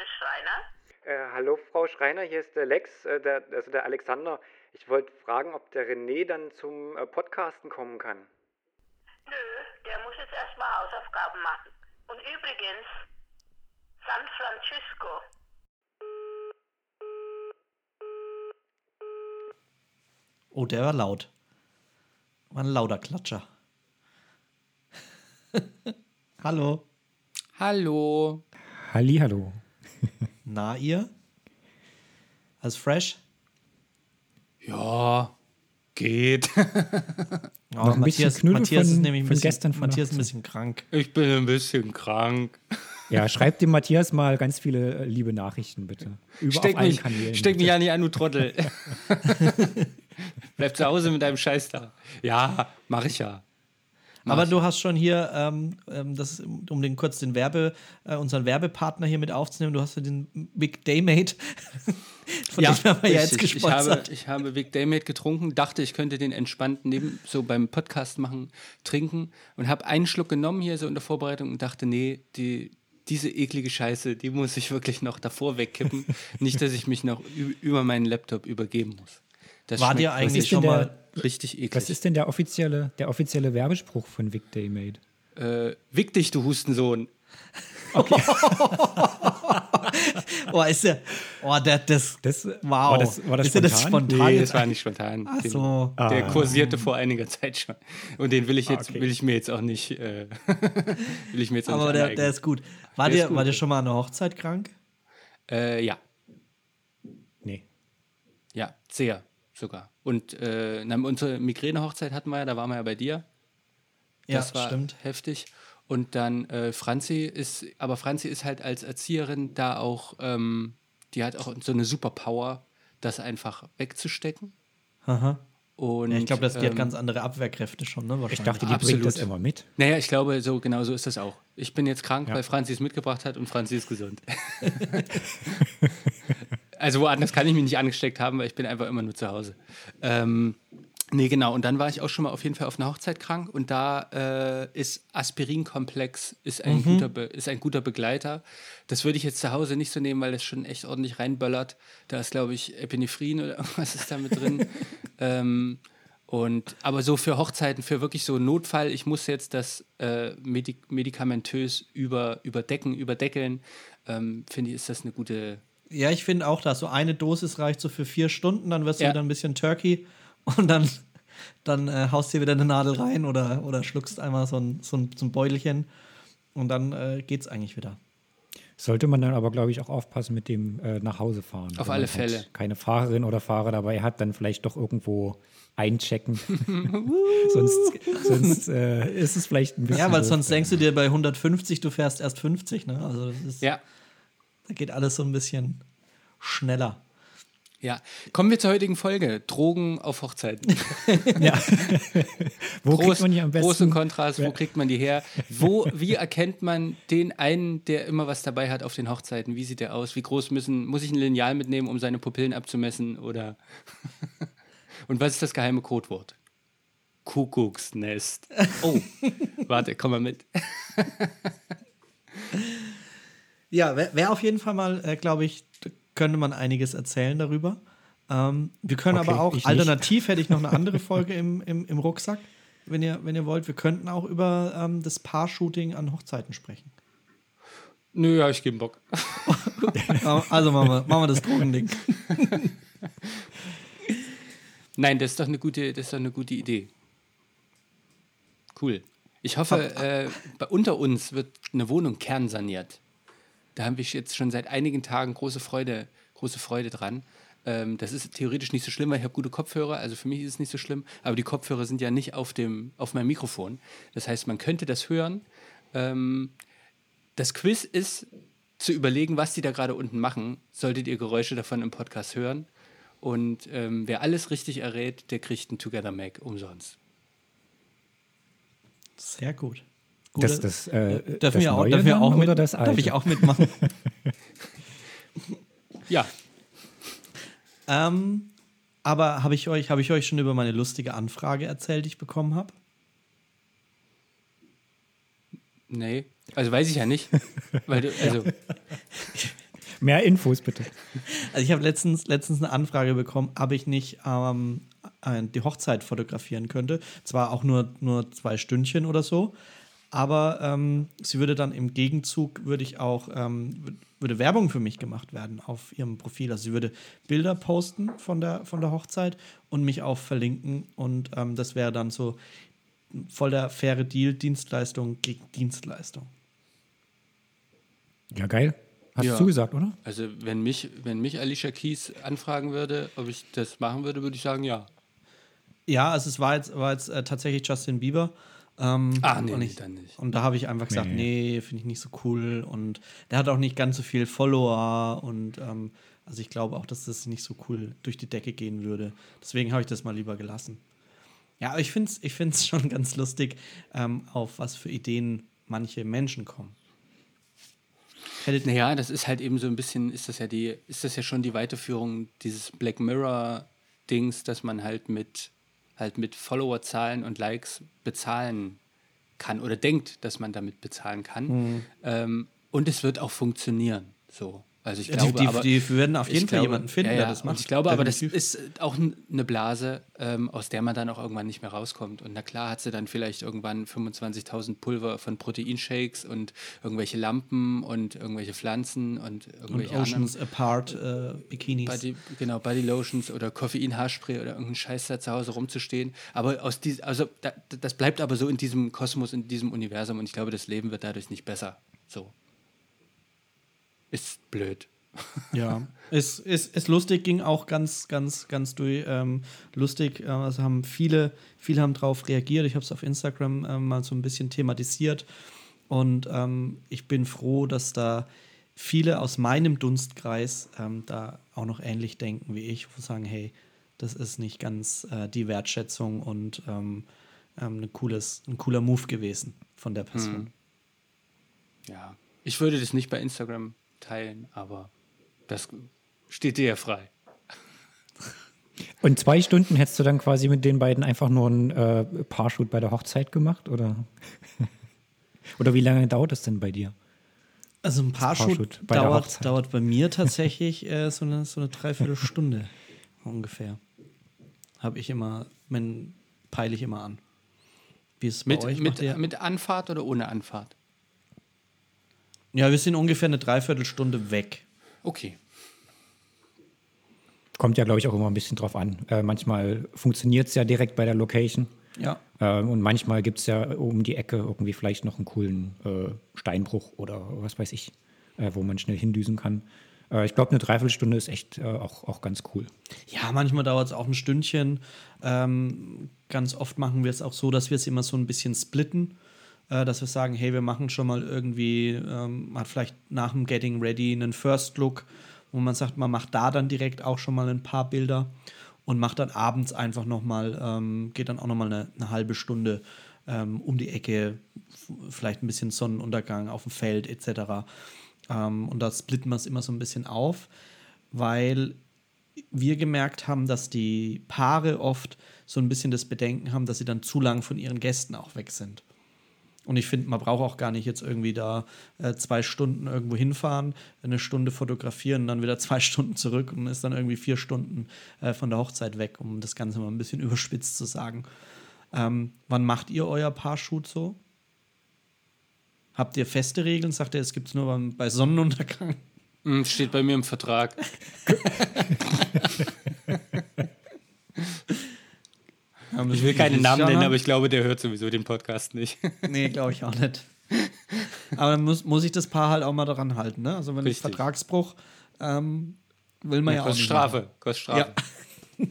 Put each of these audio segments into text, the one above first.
bitte, Schreiner? Äh, hallo Frau Schreiner, hier ist der Lex, äh, der, also der Alexander. Ich wollte fragen, ob der René dann zum äh, Podcasten kommen kann. Nö, der muss jetzt erstmal Hausaufgaben machen. Und übrigens, San Francisco. Oh, der war laut. War ein lauter Klatscher. Hallo. Hallo. Hallihallo. Na, ihr? Alles fresh? Ja, geht. Oh, Noch ein bisschen Matthias, Matthias von- ist nämlich ein von bisschen, gestern Matthias ist ein bisschen krank. Ich bin ein bisschen krank. Ja, schreibt dem Matthias mal ganz viele äh, liebe Nachrichten, bitte. Über Steck auf allen mich, Kanälen. steck mich bitte. ja nicht an, du Trottel. Bleib zu Hause mit deinem Scheiß da. Ja, mach ich ja. Aber du hast schon hier, ähm, ähm, das, um den kurz den Werbe, äh, unseren Werbepartner hier mit aufzunehmen, du hast ja den Big Daymate, von dem haben wir ja jetzt richtig. ich, habe, gesponsert. ich habe Big Daymate getrunken, dachte, ich könnte den entspannt neben, so beim Podcast machen, trinken und habe einen Schluck genommen hier so in der Vorbereitung und dachte, nee, die, diese eklige Scheiße, die muss ich wirklich noch davor wegkippen. Nicht, dass ich mich noch über meinen Laptop übergeben muss. Das War schmeckt dir eigentlich schon mal. Richtig eklig. Was ist denn der offizielle, der offizielle Werbespruch von Vic Daymate? äh, Wick dich, du Hustensohn. Oh, ist der. Oh, der, das. Das, wow. War das, war das ist ja das spontan? spontan? Nee, das war nicht spontan. Ach Den- so. Der kursierte vor einiger Zeit schon. Und den will ich jetzt, okay. will ich mir jetzt auch nicht, äh, will ich mir jetzt auch Aber nicht der, der ist gut. War Der ist dir, gut. war dir schon mal an einer Hochzeit krank? äh, ja, Nee. ja, sehr sogar. Und äh, na, unsere Migräne-Hochzeit hatten wir ja, da waren wir ja bei dir. Das war stimmt. heftig. Und dann äh, Franzi ist, aber Franzi ist halt als Erzieherin da auch, ähm, die hat auch so eine Superpower, das einfach wegzustecken. Aha. Und, Ja, ich glaube, die hat ähm, ganz andere Abwehrkräfte schon, ne? Ich Wahrscheinlich. dachte, die Absolut. bringt das immer mit. Naja, ich glaube, so genau so ist das auch. Ich bin jetzt krank, Ja. weil Franzi es mitgebracht hat und Franzi ist gesund. also woanders kann ich mich nicht angesteckt haben, weil ich bin einfach immer nur zu Hause. Ähm, nee, genau. Und dann war ich auch schon mal auf jeden Fall auf einer Hochzeit krank und da äh, ist Aspirinkomplex ist ein, guter Be ist ein guter Begleiter. Das würde ich jetzt zu Hause nicht so nehmen, weil das schon echt ordentlich reinböllert. Da ist, glaube ich, Epinephrin oder irgendwas ist da mit drin. ähm, und, aber so für Hochzeiten, für wirklich so Notfall, ich muss jetzt das äh, medik medikamentös über, überdecken, überdeckeln, ähm, finde ich, ist das eine gute. Ja, ich finde auch, dass so eine Dosis reicht so für vier Stunden, dann wirst du Ja. wieder ein bisschen Turkey und dann, dann äh, haust dir wieder eine Nadel rein oder, oder schluckst einmal so ein, so ein, so ein Beutelchen und dann äh, geht's eigentlich wieder. Sollte man dann aber, glaube ich, auch aufpassen mit dem äh, nach Hause fahren. Auf Wenn alle man halt Fälle. keine Fahrerin oder Fahrer dabei hat, dann vielleicht doch irgendwo einchecken. sonst sonst äh, ist es vielleicht ein bisschen. Ja, weil sonst denkst du dir bei 150, du fährst erst 50, ne? Also das ist, Ja, da geht alles so ein bisschen schneller. ja. Kommen wir zur heutigen Folge. Drogen auf Hochzeiten. Wo Pros, kriegt man die am besten? Pros und Kontras, wo kriegt man die her? Wo, wie erkennt man den einen, der immer was dabei hat auf den Hochzeiten? Wie sieht der aus? Wie groß müssen, muss ich ein Lineal mitnehmen, um seine Pupillen abzumessen? Oder und was ist das geheime Codewort? Kuckucksnest. Oh, warte, komm mal mit. Ja, wäre wär auf jeden Fall mal, äh, glaube ich, könnte man einiges erzählen darüber. Ähm, wir können Okay, aber auch, nicht. alternativ hätte ich noch eine andere Folge im, im, im Rucksack, wenn ihr, wenn ihr wollt. Wir könnten auch über ähm, das Paar-Shooting an Hochzeiten sprechen. Nö, ja, ich gebe Bock. Also machen wir, machen wir das Drogending. Nein, das ist doch eine gute, das ist doch eine gute Idee. Cool. Ich hoffe, äh, bei, unter uns wird eine Wohnung kernsaniert. Da haben wir jetzt schon seit einigen Tagen große Freude, große Freude dran. Ähm, das ist theoretisch nicht so schlimm, weil ich habe gute Kopfhörer, also für mich ist es nicht so schlimm, aber die Kopfhörer sind ja nicht auf, dem, auf meinem Mikrofon. Das heißt, man könnte das hören. Ähm, das Quiz ist zu überlegen, was die da gerade unten machen. Solltet ihr Geräusche davon im Podcast hören. Und ähm, wer alles richtig errät, der kriegt einen Together Mac umsonst. Sehr gut. Das, das, äh, Dürfen das wir auch, Neue dürfen wir auch mit, oder das Alte? darf ich auch mitmachen? Ja, ähm, aber habe ich, euch, hab ich euch schon über meine lustige Anfrage erzählt, die ich bekommen habe? nee. Also weiß ich ja nicht. Weil du, also, Mehr Infos bitte. Also ich habe letztens, letztens eine Anfrage bekommen, ob ich nicht ähm, die Hochzeit fotografieren könnte. Zwar auch nur, nur zwei Stündchen oder so, aber ähm, sie würde dann im Gegenzug, würde ich auch, ähm, würde Werbung für mich gemacht werden auf ihrem Profil. Also sie würde Bilder posten von der, von der Hochzeit und mich auch verlinken und ähm, das wäre dann so voll der faire Deal, Dienstleistung gegen Dienstleistung. Ja, geil. Hast Ja. du zugesagt, oder? Also wenn mich, wenn mich Alicia Keys anfragen würde, ob ich das machen würde, würde ich sagen, ja. Ja, also es war jetzt, war jetzt äh, tatsächlich Justin Bieber. Ähm, Ah, nee, und nee, ich, dann nicht. Und da habe ich einfach gesagt, Nee. nee, finde ich nicht so cool. Und der hat auch nicht ganz so viel Follower. Und ähm, also ich glaube auch, dass das nicht so cool durch die Decke gehen würde. Deswegen habe ich das mal lieber gelassen. Ja, aber ich finde es ich find's schon ganz lustig, ähm, auf was für Ideen manche Menschen kommen. Hättet, Naja, das ist halt eben so ein bisschen, ist das ja die, ist das ja schon die Weiterführung dieses Black Mirror-Dings, dass man halt mit halt mit Followerzahlen und Likes bezahlen kann oder denkt, dass man damit bezahlen kann. Ähm, und es wird auch funktionieren. So. Also ich glaube, die, die, aber, die werden auf jeden Fall glaube- jemanden finden, ja, der ja, das und macht. Ich glaube aber, das Definitiv. ist auch eine Blase, ähm, aus der man dann auch irgendwann nicht mehr rauskommt. Und na klar hat sie dann vielleicht irgendwann 25.000 Pulver von Proteinshakes und irgendwelche Lampen und irgendwelche Pflanzen und Und irgendwelche Oceans Apart äh, Bikinis. Body, genau, Body Lotions oder Koffein-Haarspray oder irgendeinen Scheiß da zu Hause rumzustehen. Aber aus dies, also da, das bleibt aber so in diesem Kosmos, in diesem Universum und ich glaube, das Leben wird dadurch nicht besser. So. Ist blöd. Ja, ist, ist, ist lustig, ging auch ganz, ganz, ganz durch. Ähm, lustig, äh, also haben viele, viele haben drauf reagiert. Ich habe es auf Instagram ähm, mal so ein bisschen thematisiert. Und ähm, ich bin froh, dass da viele aus meinem Dunstkreis ähm, da auch noch ähnlich denken wie ich, wo sagen, hey, das ist nicht ganz äh, die Wertschätzung und ähm, ähm, ein, cooles, ein cooler Move gewesen von der Person. Ja. Ich würde das nicht bei Instagram teilen, aber das steht dir ja frei. Und zwei Stunden hättest du dann quasi mit den beiden einfach nur einen äh, Paarshoot bei der Hochzeit gemacht, oder? oder wie lange dauert das denn bei dir? Also ein Paarshoot Paarshoot bei der dauert, Hochzeit. dauert bei mir tatsächlich äh, so, eine, so eine Dreiviertelstunde ungefähr. Habe ich immer, mein, peile ich immer an. Wie ist es bei Mit, euch? mit, mit Anfahrt oder ohne Anfahrt? Ja, wir sind ungefähr eine Dreiviertelstunde weg. Okay. Kommt ja, glaube ich, auch immer ein bisschen drauf an. Äh, manchmal funktioniert es ja direkt bei der Location. Ja. Ähm, und manchmal gibt es ja um die Ecke irgendwie vielleicht noch einen coolen äh, Steinbruch oder was weiß ich, äh, wo man schnell hindüsen kann. Äh, ich glaube, eine Dreiviertelstunde ist echt äh, auch, auch ganz cool. Ja, manchmal dauert es auch ein Stündchen. Ähm, ganz oft machen wir es auch so, dass wir es immer so ein bisschen splitten. Äh, dass wir sagen, hey, wir machen schon mal irgendwie, ähm, hat vielleicht nach dem Getting Ready einen First Look, wo man sagt, man macht da dann direkt auch schon mal ein paar Bilder und macht dann abends einfach noch mal, ähm, geht dann auch noch mal eine, eine halbe Stunde ähm, um die Ecke, vielleicht ein bisschen Sonnenuntergang auf dem Feld etc. Ähm, und da splitten wir es immer so ein bisschen auf, weil wir gemerkt haben, dass die Paare oft so ein bisschen das Bedenken haben, dass sie dann zu lang von ihren Gästen auch weg sind. Und ich finde, man braucht auch gar nicht jetzt irgendwie da äh, zwei Stunden irgendwo hinfahren, eine Stunde fotografieren, dann wieder zwei Stunden zurück und ist dann irgendwie vier Stunden äh, von der Hochzeit weg, um das Ganze mal ein bisschen überspitzt zu sagen. Ähm, wann macht ihr euer Paarshoot so? Habt ihr feste Regeln? Sagt ihr, es gibt es nur beim, bei Sonnenuntergang? Hm, Steht bei mir im Vertrag. Ich will keine Namen nennen, aber ich glaube, der hört sowieso den Podcast nicht. Nee, glaube ich auch nicht. Aber dann muss, muss ich das Paar halt auch mal daran halten, ne? Also wenn es Richtig. Vertragsbruch ähm, will man ja, auch Kostet nicht Strafe. Kostet Strafe.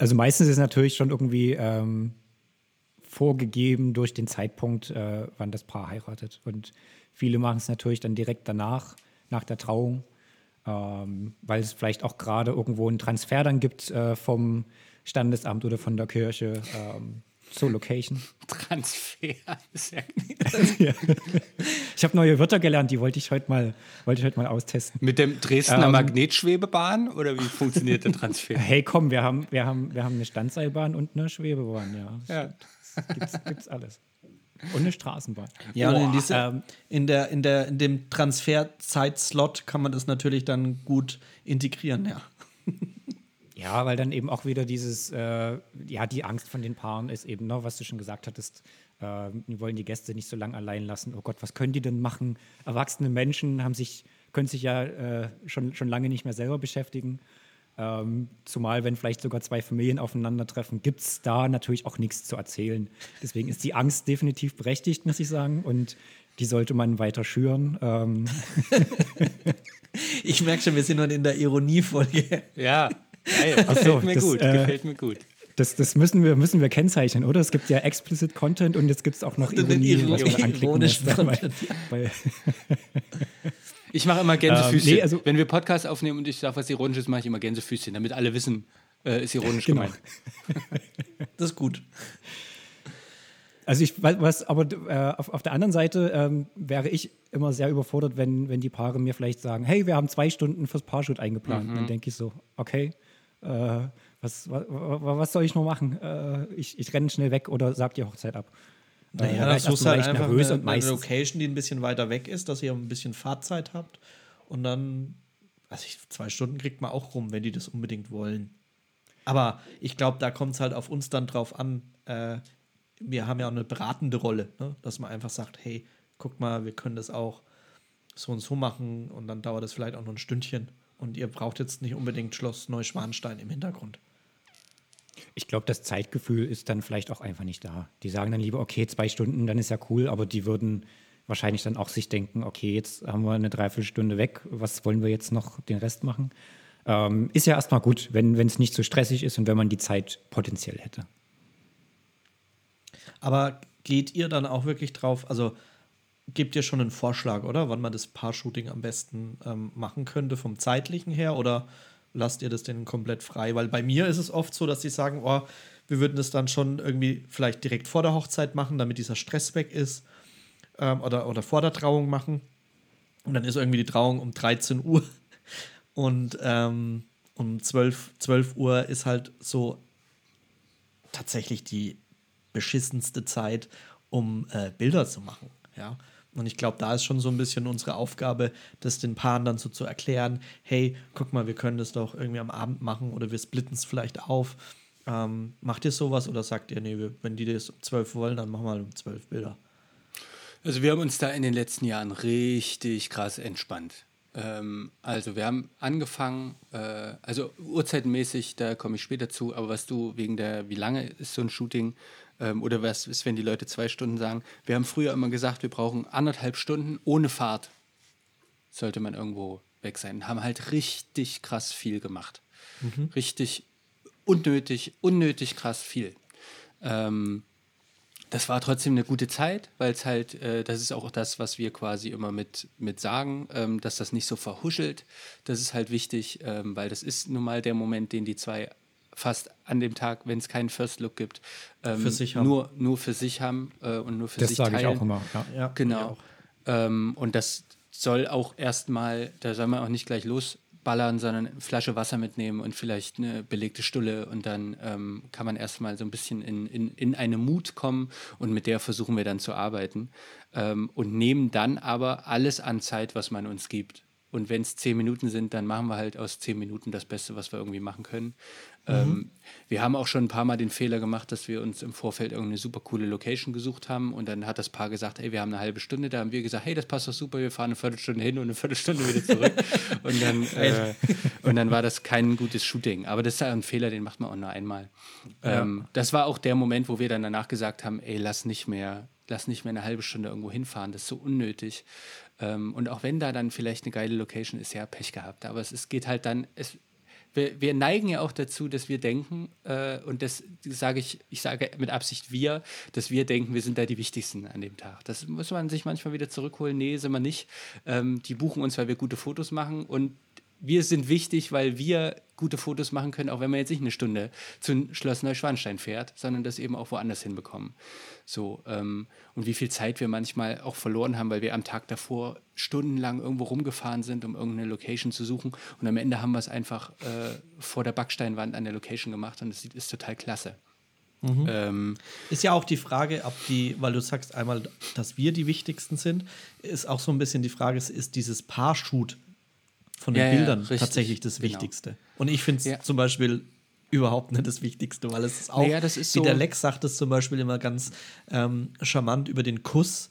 Also meistens ist natürlich schon irgendwie ähm, vorgegeben durch den Zeitpunkt, äh, wann das Paar heiratet. Und viele machen es natürlich dann direkt danach, nach der Trauung, ähm, weil es vielleicht auch gerade irgendwo einen Transfer dann gibt äh, vom Standesamt oder von der Kirche ähm, zur Location. Transfer. Ist ja Ich habe neue Wörter gelernt, die wollte ich heute mal, wollte ich heute mal austesten. Mit dem Dresdner Ähm. Magnetschwebebahn oder wie funktioniert der Transfer? Hey, komm, wir haben, wir haben, wir haben eine Standseilbahn und eine Schwebebahn, ja. Ja. Gibt's, gibt's alles. Und eine Straßenbahn. Ja, und in, diese, ähm, in, der, in, der, in dem Transferzeitslot kann man das natürlich dann gut integrieren, ja. Ja, weil dann eben auch wieder dieses, äh, ja, die Angst von den Paaren ist eben, ne, was du schon gesagt hattest, äh, die wollen die Gäste nicht so lange allein lassen. Oh Gott, was können die denn machen? Erwachsene Menschen haben sich, können sich ja äh, schon, schon lange nicht mehr selber beschäftigen. Ähm, zumal, wenn vielleicht sogar zwei Familien aufeinandertreffen, gibt es da natürlich auch nichts zu erzählen. Deswegen ist die Angst definitiv berechtigt, muss ich sagen. Und die sollte man weiter schüren. Ähm, Ich merke schon, wir sind heute in der Ironiefolge. Ja, geil. Ach Gefällt so, mir das, gut, äh, gefällt mir gut. das das müssen, wir, müssen wir kennzeichnen, oder? Es gibt ja explicit Content und jetzt gibt es auch noch Ironie, Iro- was man anklicken muss. Content. Ich mache immer Gänsefüßchen. Ähm, nee, also- Wenn wir Podcasts aufnehmen und ich sage was Ironisches, mache ich immer Gänsefüßchen, damit alle wissen, äh, ist ironisch Genau. gemeint. Das ist gut. Also ich weiß, was, aber äh, auf, auf der anderen Seite ähm, wäre ich immer sehr überfordert, wenn, wenn die Paare mir vielleicht sagen, hey, wir haben zwei Stunden fürs Paarshoot eingeplant. Mhm. Dann denke ich so, okay, äh, was, was, was soll ich noch machen? Äh, ich, ich renne schnell weg oder sag die Hochzeit ab. Äh, Naja, da das erstmal halt einfach nervös eine, und eine Location, die ein bisschen weiter weg ist, dass ihr ein bisschen Fahrzeit habt. Und dann, also ich, zwei Stunden kriegt man auch rum, wenn die das unbedingt wollen. Aber ich glaube, da kommt es halt auf uns dann drauf an. Äh, wir haben ja auch eine beratende Rolle, ne? dass man einfach sagt, hey, guck mal, wir können das auch so und so machen und dann dauert es vielleicht auch nur ein Stündchen. Und ihr braucht jetzt nicht unbedingt Schloss Neuschwanstein im Hintergrund. Ich glaube, das Zeitgefühl ist dann vielleicht auch einfach nicht da. Die sagen dann lieber, okay, zwei Stunden, dann ist ja cool, aber die würden wahrscheinlich dann auch sich denken, okay, jetzt haben wir eine Dreiviertelstunde weg, was wollen wir jetzt noch den Rest machen? Ähm, ist ja erstmal gut, wenn es nicht so stressig ist und wenn man die Zeit potenziell hätte. Aber geht ihr dann auch wirklich drauf, also gebt ihr schon einen Vorschlag, oder? Wann man das Paar-Shooting am besten ähm, machen könnte, vom zeitlichen her, oder lasst ihr das denn komplett frei? Weil bei mir ist es oft so, dass sie sagen, oh, wir würden das dann schon irgendwie vielleicht direkt vor der Hochzeit machen, damit dieser Stress weg ist, ähm, oder, oder vor der Trauung machen. Und dann ist irgendwie die Trauung um 13 Uhr. Und ähm, um 12, 12 Uhr ist halt so tatsächlich die beschissenste Zeit, um äh, Bilder zu machen. Ja. Und ich glaube, da ist schon so ein bisschen unsere Aufgabe, das den Paaren dann so zu erklären, hey, guck mal, wir können das doch irgendwie am Abend machen oder wir splitten es vielleicht auf. Ähm, macht ihr sowas oder sagt ihr, nee, wenn die das um 12 wollen, dann machen wir halt um 12 Bilder? Also wir haben uns da in den letzten Jahren richtig krass entspannt. Ähm, also wir haben angefangen, äh, also uhrzeitenmäßig, da komme ich später zu, aber was du wegen der, wie lange ist so ein Shooting ähm, oder was ist, wenn die Leute zwei Stunden sagen, wir haben früher immer gesagt, wir brauchen anderthalb Stunden ohne Fahrt, sollte man irgendwo weg sein. Haben halt richtig krass viel gemacht. Richtig unnötig, unnötig krass viel. Ähm, das war trotzdem eine gute Zeit, weil es halt, äh, das ist auch das, was wir quasi immer mit, mit sagen, ähm, dass das nicht so verhuschelt. Das ist halt wichtig, ähm, weil das ist nun mal der Moment, den die zwei fast an dem Tag, wenn es keinen First Look gibt, ähm, Für sich haben. Nur, nur für sich haben äh, und nur für Das sich sage ich teilen. auch immer. Ja. Ja, Genau. Ähm, und das soll auch erstmal, da soll man auch nicht gleich losballern, sondern eine Flasche Wasser mitnehmen und vielleicht eine belegte Stulle und dann ähm, kann man erstmal so ein bisschen in, in, in eine Mut kommen und mit der versuchen wir dann zu arbeiten ähm, und nehmen dann aber alles an Zeit, was man uns gibt. Und wenn es zehn Minuten sind, dann machen wir halt aus zehn Minuten das Beste, was wir irgendwie machen können. Ähm, wir haben auch schon ein paar Mal den Fehler gemacht, dass wir uns im Vorfeld irgendeine super coole Location gesucht haben und dann hat das Paar gesagt, ey, wir haben eine halbe Stunde. Da haben wir gesagt, hey, das passt doch super, wir fahren eine Viertelstunde hin und eine Viertelstunde wieder zurück. und, dann, äh, und dann war das kein gutes Shooting. Aber das ist ja ein Fehler, den macht man auch nur einmal. Ähm, das war auch der Moment, wo wir dann danach gesagt haben, ey, lass nicht mehr, lass nicht mehr eine halbe Stunde irgendwo hinfahren, das ist so unnötig. Ähm, und auch wenn da dann vielleicht eine geile Location ist, ja, Pech gehabt. Aber es, es geht halt dann, es, wir, wir neigen ja auch dazu, dass wir denken, äh, und das sage ich, ich sage mit Absicht wir, dass wir denken, wir sind da die Wichtigsten an dem Tag. Das muss man sich manchmal wieder zurückholen. Nee, sind wir nicht. Ähm, die buchen uns, weil wir gute Fotos machen und wir sind wichtig, weil wir gute Fotos machen können, auch wenn man jetzt nicht eine Stunde zu Schloss Neuschwanstein fährt, sondern das eben auch woanders hinbekommen. So, ähm, und wie viel Zeit wir manchmal auch verloren haben, weil wir am Tag davor stundenlang irgendwo rumgefahren sind, um irgendeine Location zu suchen. Und am Ende haben wir es einfach äh, vor der Backsteinwand an der Location gemacht und es ist total klasse. Ähm, Ist ja auch die Frage, ob die, weil du sagst einmal, dass wir die wichtigsten sind, ist auch so ein bisschen die Frage, ist dieses Paar-Shoot von den Ja, ja, Bildern richtig, tatsächlich das genau. Wichtigste? Und ich finde es Ja. zum Beispiel überhaupt nicht das Wichtigste, weil es ist auch, Naja, das ist wie so- der Lex sagt es zum Beispiel immer ganz ähm, charmant über den Kuss.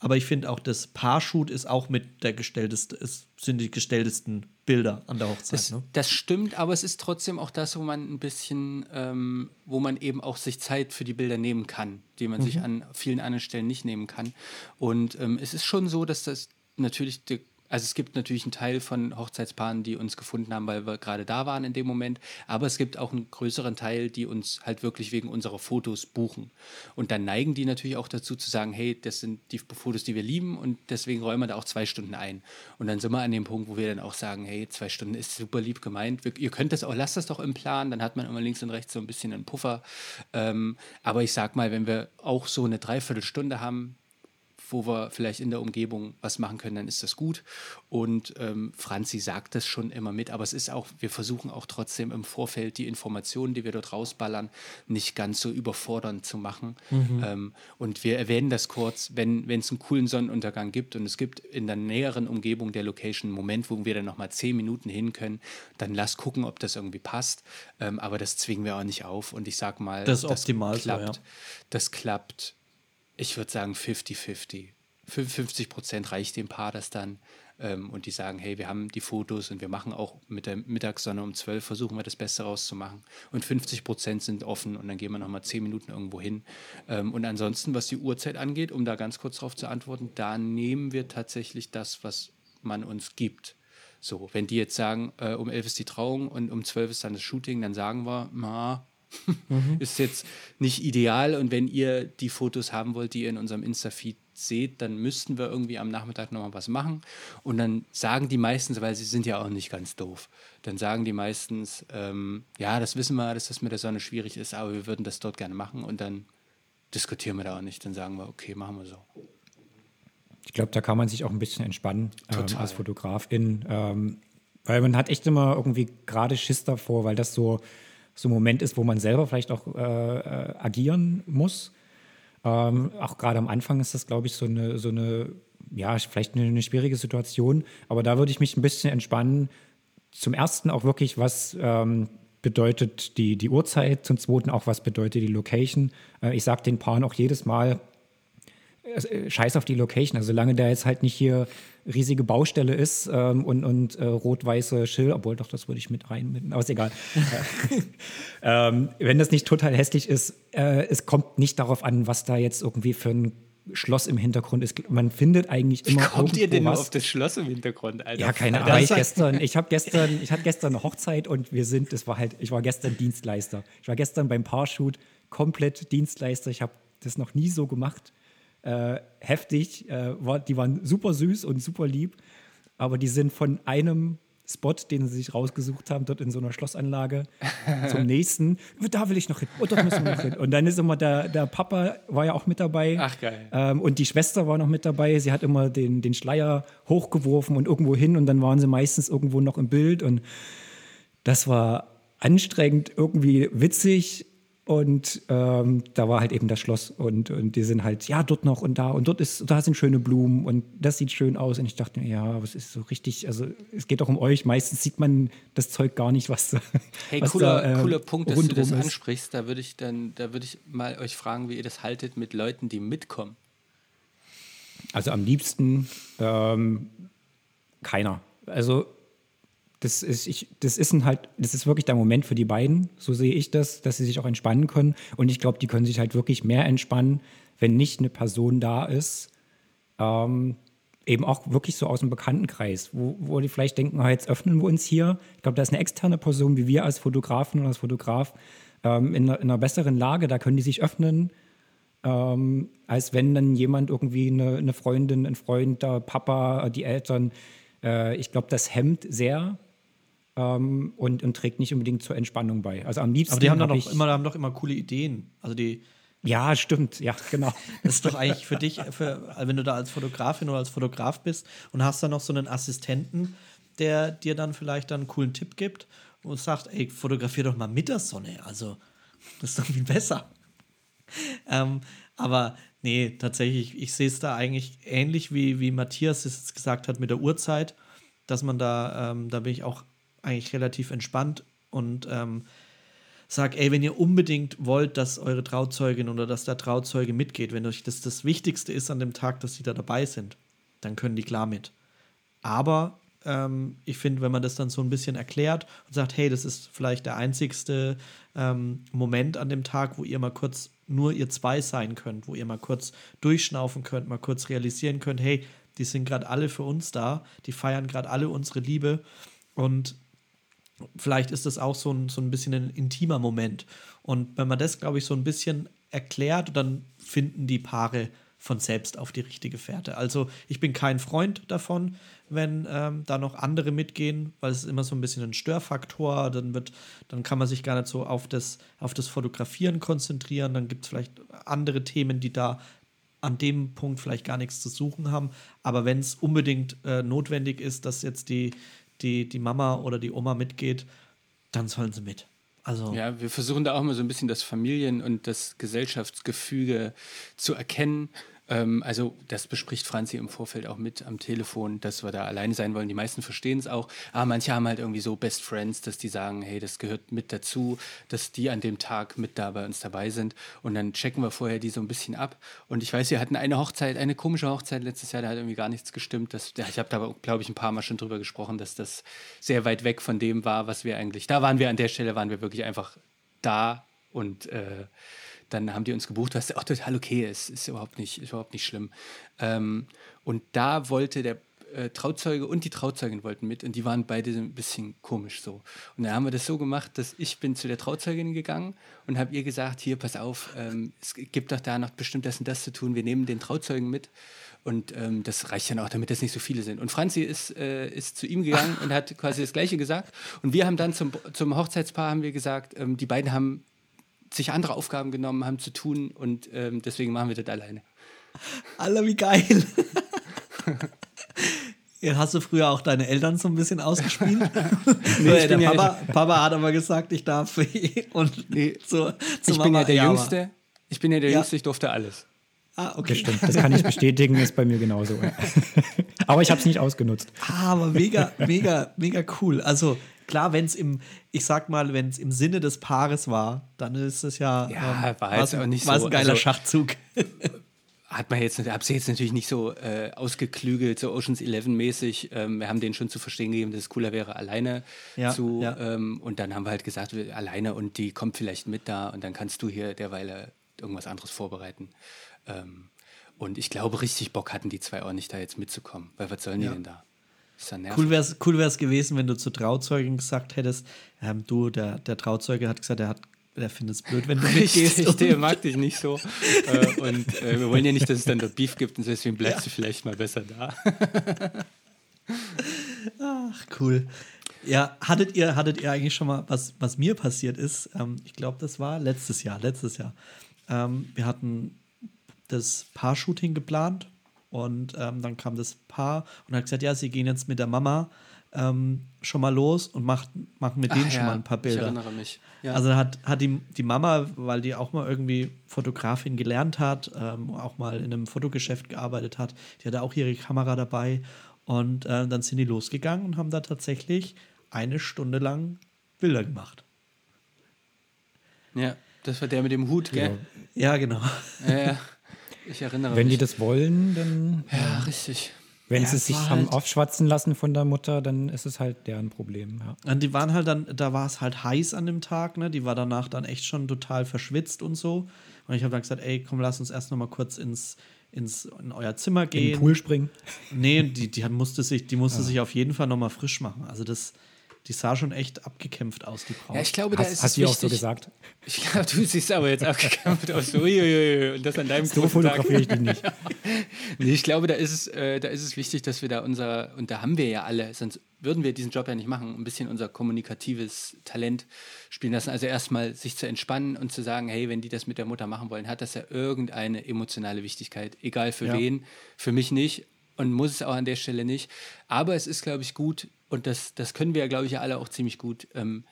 Aber ich finde auch, das Paar-Shoot ist auch mit der gestellteste, es sind die gestelltesten Bilder an der Hochzeit. Das, ne? das stimmt, aber es ist trotzdem auch das, wo man ein bisschen, ähm, wo man eben auch sich Zeit für die Bilder nehmen kann, die man sich an vielen anderen Stellen nicht nehmen kann. Und ähm, es ist schon so, dass das natürlich, die, also es gibt natürlich einen Teil von Hochzeitspaaren, die uns gefunden haben, weil wir gerade da waren in dem Moment, aber es gibt auch einen größeren Teil, die uns halt wirklich wegen unserer Fotos buchen. Und dann neigen die natürlich auch dazu zu sagen, hey, das sind die Fotos, die wir lieben und deswegen räumen wir da auch zwei Stunden ein. Und dann sind wir an dem Punkt, wo wir dann auch sagen, hey, zwei Stunden ist super lieb gemeint. Wir, ihr könnt das auch, lasst das doch im Plan, dann hat man immer links und rechts so ein bisschen einen Puffer. Ähm, aber ich sag mal, wenn wir auch so eine Dreiviertelstunde haben, wo wir vielleicht in der Umgebung was machen können, dann ist das gut. Und ähm, Franzi sagt das schon immer mit, aber es ist auch, wir versuchen auch trotzdem im Vorfeld die Informationen, die wir dort rausballern, nicht ganz so überfordernd zu machen. Ähm, und wir erwähnen das kurz, wenn es einen coolen Sonnenuntergang gibt und es gibt in der näheren Umgebung der Location einen Moment, wo wir dann nochmal zehn Minuten hin können, dann lass gucken, ob das irgendwie passt. Ähm, aber das zwingen wir auch nicht auf. Und ich sag mal, Das ist optimal so, klappt. ja. Das klappt ich würde sagen 50-50. 50 Prozent reicht dem Paar das dann. Ähm, und die sagen, hey, wir haben die Fotos und wir machen auch mit der Mittagssonne um 12, versuchen wir das Beste rauszumachen. Und 50 Prozent sind offen und dann gehen wir nochmal 10 Minuten irgendwo hin. Ähm, und ansonsten, was die Uhrzeit angeht, um da ganz kurz drauf zu antworten, da nehmen wir tatsächlich das, was man uns gibt. So, wenn die jetzt sagen, äh, um 11 ist die Trauung und um 12 ist dann das Shooting, dann sagen wir, na, ist jetzt nicht ideal. Und wenn ihr die Fotos haben wollt, die ihr in unserem Insta-Feed seht, dann müssten wir irgendwie am Nachmittag nochmal was machen. Und dann sagen die meistens, weil sie sind ja auch nicht ganz doof, dann sagen die meistens, ähm, ja, das wissen wir, dass das mit der Sonne schwierig ist, aber wir würden das dort gerne machen. Und dann diskutieren wir da auch nicht. Dann sagen wir, okay, machen wir so. Ich glaube, da kann man sich auch ein bisschen entspannen ähm, als Fotografin. Ähm, weil man hat echt immer irgendwie gerade Schiss davor, weil das so, so ein Moment ist, wo man selber vielleicht auch äh, äh, agieren muss. Ähm, auch gerade am Anfang ist das, glaube ich, so eine, so eine, ja, vielleicht eine, eine schwierige Situation. Aber da würde ich mich ein bisschen entspannen. Zum ersten auch wirklich, was ähm, bedeutet die, die Uhrzeit, zum zweiten auch, was bedeutet die Location. Äh, ich sage den Paaren auch jedes Mal, scheiß auf die Location. Also solange da jetzt halt nicht hier riesige Baustelle ist ähm, und, und äh, rot-weiße Schilder, obwohl doch, das würde ich mit rein, aber ist egal. ähm, wenn das nicht total hässlich ist, äh, es kommt nicht darauf an, was da jetzt irgendwie für ein Schloss im Hintergrund ist. Man findet eigentlich immer Kommt ihr denn was. auf das Schloss im Hintergrund, Alter? Ja, keine Ahnung. Ich halt- gestern, ich habe gestern, ich hatte gestern eine Hochzeit und wir sind, es war halt, ich war gestern Dienstleister. Ich war gestern beim Paarshoot komplett Dienstleister. Ich habe das noch nie so gemacht. Äh, heftig. Äh, war, die waren super süß und super lieb, aber die sind von einem Spot, den sie sich rausgesucht haben, dort in so einer Schlossanlage, zum nächsten. Da will ich noch hin. Oh, dort müssen wir noch hin. Und dann ist immer der, der Papa, war ja auch mit dabei. Ach, geil. Ähm, und die Schwester war noch mit dabei. Sie hat immer den, den Schleier hochgeworfen und irgendwo hin und dann waren sie meistens irgendwo noch im Bild. Und das war anstrengend, irgendwie witzig. Und ähm, da war halt eben das Schloss und, und die sind halt, ja, dort noch und da und dort ist, da sind schöne Blumen und das sieht schön aus. Und ich dachte, mir, ja, aber es ist so richtig, also es geht doch um euch. Meistens sieht man das Zeug gar nicht, was, da- Hey, was cooler, da, äh, cooler Punkt, dass du das ist. ansprichst. Da würde ich dann, da würde ich mal euch fragen, wie ihr das haltet mit Leuten, die mitkommen. Also am liebsten ähm, keiner. Also das ist, ich, das ist ein halt, das ist wirklich der Moment für die beiden, so sehe ich das, dass sie sich auch entspannen können. Und ich glaube, die können sich halt wirklich mehr entspannen, wenn nicht eine Person da ist, ähm, eben auch wirklich so aus dem Bekanntenkreis, wo, wo die vielleicht denken, ah, jetzt öffnen wir uns hier. Ich glaube, da ist eine externe Person wie wir als Fotografen oder als Fotograf ähm, in, einer, in einer besseren Lage, da können die sich öffnen ähm, als wenn dann jemand irgendwie eine, eine Freundin, ein Freund, der Papa, die Eltern, äh, ich glaube, das hemmt sehr ähm, und, und trägt nicht unbedingt zur Entspannung bei. Also am liebsten Aber die haben hab doch immer, haben doch immer coole Ideen. Also die, Ja, stimmt, ja, genau. Das ist doch eigentlich für dich, für, wenn du da als Fotografin oder als Fotograf bist und hast dann noch so einen Assistenten, der dir dann vielleicht dann einen coolen Tipp gibt und sagt, ey, fotografier doch mal mit der Sonne. Also, das ist doch viel besser. ähm, aber nee, tatsächlich, ich sehe es da eigentlich ähnlich wie, wie Matthias es gesagt hat mit der Uhrzeit, dass man da, ähm, da bin ich auch eigentlich relativ entspannt und ähm, sag, ey, wenn ihr unbedingt wollt, dass eure Trauzeugin oder dass der Trauzeuge mitgeht, wenn euch das das Wichtigste ist an dem Tag, dass sie da dabei sind, dann können die klar mit. Aber ähm, ich finde, wenn man das dann so ein bisschen erklärt und sagt, hey, das ist vielleicht der einzigste ähm, Moment an dem Tag, wo ihr mal kurz nur ihr zwei sein könnt, wo ihr mal kurz durchschnaufen könnt, mal kurz realisieren könnt, hey, die sind gerade alle für uns da, die feiern gerade alle unsere Liebe und vielleicht ist das auch so ein, so ein bisschen ein intimer Moment. Und wenn man das, glaube ich, so ein bisschen erklärt, dann finden die Paare von selbst auf die richtige Fährte. Also ich bin kein Freund davon, wenn ähm, da noch andere mitgehen, weil es ist immer so ein bisschen ein Störfaktor. Dann wird, dann kann man sich gar nicht so auf das, auf das Fotografieren konzentrieren. Dann gibt es vielleicht andere Themen, die da an dem Punkt vielleicht gar nichts zu suchen haben. Aber wenn es unbedingt äh, notwendig ist, dass jetzt die, die, die Mama oder die Oma mitgeht, dann sollen sie mit. Also ja, wir versuchen da auch mal so ein bisschen das Familien- und das Gesellschaftsgefüge zu erkennen ähm, also das bespricht Franzi im Vorfeld auch mit am Telefon, dass wir da alleine sein wollen. Die meisten verstehen es auch. Aber manche haben halt irgendwie so Best Friends, dass die sagen, hey, das gehört mit dazu, dass die an dem Tag mit da bei uns dabei sind. Und dann checken wir vorher die so ein bisschen ab. Und ich weiß, wir hatten eine Hochzeit, eine komische Hochzeit letztes Jahr, da hat irgendwie gar nichts gestimmt. Das, ich habe da, glaube ich, ein paar Mal schon drüber gesprochen, dass das sehr weit weg von dem war, was wir eigentlich. Da waren wir an der Stelle, waren wir wirklich einfach da und äh, dann haben die uns gebucht, was auch total okay ist, ist überhaupt nicht, ist überhaupt nicht schlimm. Ähm, und da wollte der äh, Trauzeuge und die Trauzeugin wollten mit und die waren beide ein bisschen komisch so. Und dann haben wir das so gemacht, dass ich bin zu der Trauzeugin gegangen und habe ihr gesagt, hier, pass auf, ähm, es gibt doch da noch bestimmt das und das zu tun, wir nehmen den Trauzeugen mit. Und ähm, das reicht dann auch, damit es nicht so viele sind. Und Franzi ist, äh, ist zu ihm gegangen und hat quasi das Gleiche gesagt. Und wir haben dann zum, zum Hochzeitspaar haben wir gesagt, ähm, die beiden haben sich andere Aufgaben genommen haben zu tun und ähm, deswegen machen wir das alleine. Alter, wie geil. Hast du früher auch deine Eltern so ein bisschen ausgespielt? nee, der ja Papa, Papa, hat aber gesagt, ich darf und nee, so, ich Mama, bin ja der ja, Jüngste. Ich bin ja der ja. Jüngste, ich durfte alles. Ah, okay. Das stimmt, das kann ich bestätigen, ist bei mir genauso. aber ich habe es nicht ausgenutzt. Ah, aber mega, mega, mega cool. Also klar, wenn es im, ich sag mal, wenn es im Sinne des Paares war, dann ist es ja, ja ähm, war jetzt auch nicht so. ein geiler also, Schachzug. hat man jetzt, hab sie jetzt natürlich nicht so äh, ausgeklügelt, so Oceans 11 mäßig. Ähm, wir haben denen schon zu verstehen gegeben, dass es cooler wäre, alleine ja, zu. Ja. Ähm, und dann haben wir halt gesagt, wir, alleine und die kommt vielleicht mit da und dann kannst du hier derweil irgendwas anderes vorbereiten. Ähm, und ich glaube, richtig Bock hatten die zwei auch nicht, da jetzt mitzukommen. Weil was sollen ja. die denn da? Cool wäre es cool wär's gewesen, wenn du zur Trauzeugin gesagt hättest, ähm, du, der, der Trauzeuge hat gesagt, er hat der findet es blöd, wenn du mitgehst. Richtig, der mag dich nicht so. äh, und äh, wir wollen ja nicht, dass es dann dort Beef gibt und deswegen bleibst ja. du vielleicht mal besser da. Ach, cool. Ja, hattet ihr, hattet ihr eigentlich schon mal, was, was mir passiert ist? Ähm, ich glaube, das war letztes Jahr, letztes Jahr. Ähm, wir hatten das Paar-Shooting geplant und ähm, dann kam das Paar und hat gesagt, ja, sie gehen jetzt mit der Mama ähm, schon mal los und macht, machen mit denen Ach, schon mal ein paar Bilder. Ich erinnere mich. Ja. Also hat, hat die, die Mama, weil die auch mal irgendwie Fotografin gelernt hat, ähm, auch mal in einem Fotogeschäft gearbeitet hat, die hatte auch ihre Kamera dabei. Und äh, dann sind die losgegangen und haben da tatsächlich eine Stunde lang Bilder gemacht. Ja, das war der mit dem Hut, gell? Ja, genau. Ja, ja. Ich erinnere Wenn mich. die das wollen, dann. Ja, richtig. Wenn ja, sie sich haben halt aufschwatzen lassen von der Mutter, dann ist es halt deren Problem. Ja. Und die waren halt dann, da war es halt heiß an dem Tag, ne? Die war danach dann echt schon total verschwitzt und so. Und ich habe dann gesagt, ey, komm, lass uns erst noch mal kurz ins, ins in euer Zimmer gehen. In den Pool springen. Nee, die, die musste sich, die musste ja. sich auf jeden Fall noch mal frisch machen. Also das, die sah schon echt abgekämpft aus, die Braut. Ja, ich glaube, da hast, ist hast es auch so gesagt? Ich glaube, du siehst aber jetzt abgekämpft aus. Uiuiui, und das an deinem So fotografiere ich dich nicht. nee, ich glaube, da ist, es, äh, da ist es wichtig, dass wir da unser, und da haben wir ja alle, sonst würden wir diesen Job ja nicht machen, ein bisschen unser kommunikatives Talent spielen lassen. Also erstmal sich zu entspannen und zu sagen, hey, wenn die das mit der Mutter machen wollen, hat das ja irgendeine emotionale Wichtigkeit. Egal für ja. wen, für mich nicht und muss es auch an der Stelle nicht. Aber es ist, glaube ich, gut, und das, das können wir ja, glaube ich, ja alle auch ziemlich gut, ähm,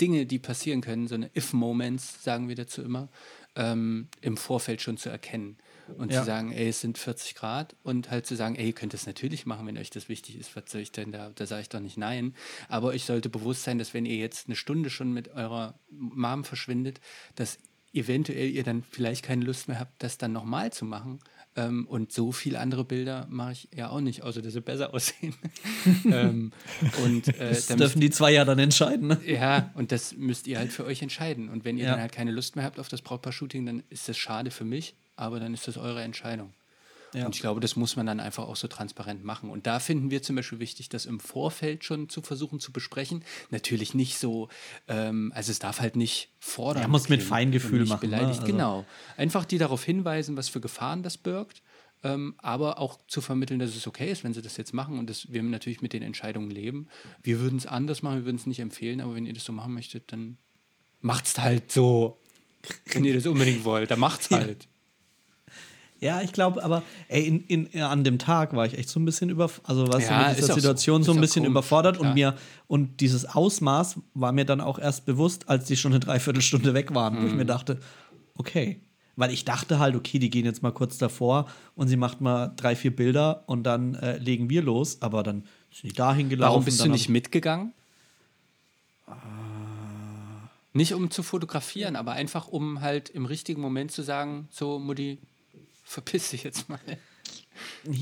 Dinge, die passieren können, so eine If-Moments, sagen wir dazu immer, ähm, im Vorfeld schon zu erkennen. Und Ja. zu sagen, ey, es sind 40 Grad und halt zu sagen, ey, ihr könnt das natürlich machen, wenn euch das wichtig ist. Was soll ich denn da? Da sage ich doch nicht nein. Aber euch sollte bewusst sein, dass wenn ihr jetzt eine Stunde schon mit eurer Mom verschwindet, dass eventuell ihr dann vielleicht keine Lust mehr habt, das dann nochmal zu machen. Ähm, und so viele andere Bilder mache ich ja auch nicht, außer dass sie besser aussehen. ähm, und äh, Das dürfen die zwei ja dann entscheiden. Ne? ja, und das müsst ihr halt für euch entscheiden. Und wenn ihr Ja. dann halt keine Lust mehr habt auf das Brautpaar-Shooting, dann ist das schade für mich, aber dann ist das eure Entscheidung. Ja. Und ich glaube, das muss man dann einfach auch so transparent machen. Und da finden wir zum Beispiel wichtig, das im Vorfeld schon zu versuchen zu besprechen. Natürlich nicht so, ähm, also es darf halt nicht fordern. Ja, muss mit Feingefühl machen, ne? Beleidigt. Also- Genau. Einfach die darauf hinweisen, was für Gefahren das birgt. Ähm, aber auch zu vermitteln, dass es okay ist, wenn sie das jetzt machen und dass wir natürlich mit den Entscheidungen leben. Wir würden es anders machen, wir würden es nicht empfehlen, aber wenn ihr das so machen möchtet, dann macht's halt so. Wenn ihr das unbedingt wollt, dann macht's halt. Ja, ich glaube, aber ey, in, in, an dem Tag war ich echt so ein bisschen über, also was Ja, mit dieser so. Situation so Ist ein bisschen komisch, überfordert und klar. mir und dieses Ausmaß war mir dann auch erst bewusst, als die schon eine Dreiviertelstunde weg waren, wo ich Mhm. mir dachte, okay. Weil ich dachte halt, okay, die gehen jetzt mal kurz davor und sie macht mal drei, vier Bilder und dann äh, legen wir los, aber dann sind die dahin gelaufen. Warum bist du nicht mitgegangen? Nicht um zu fotografieren, aber einfach um halt im richtigen Moment zu sagen, so Mutti, verpiss dich jetzt mal.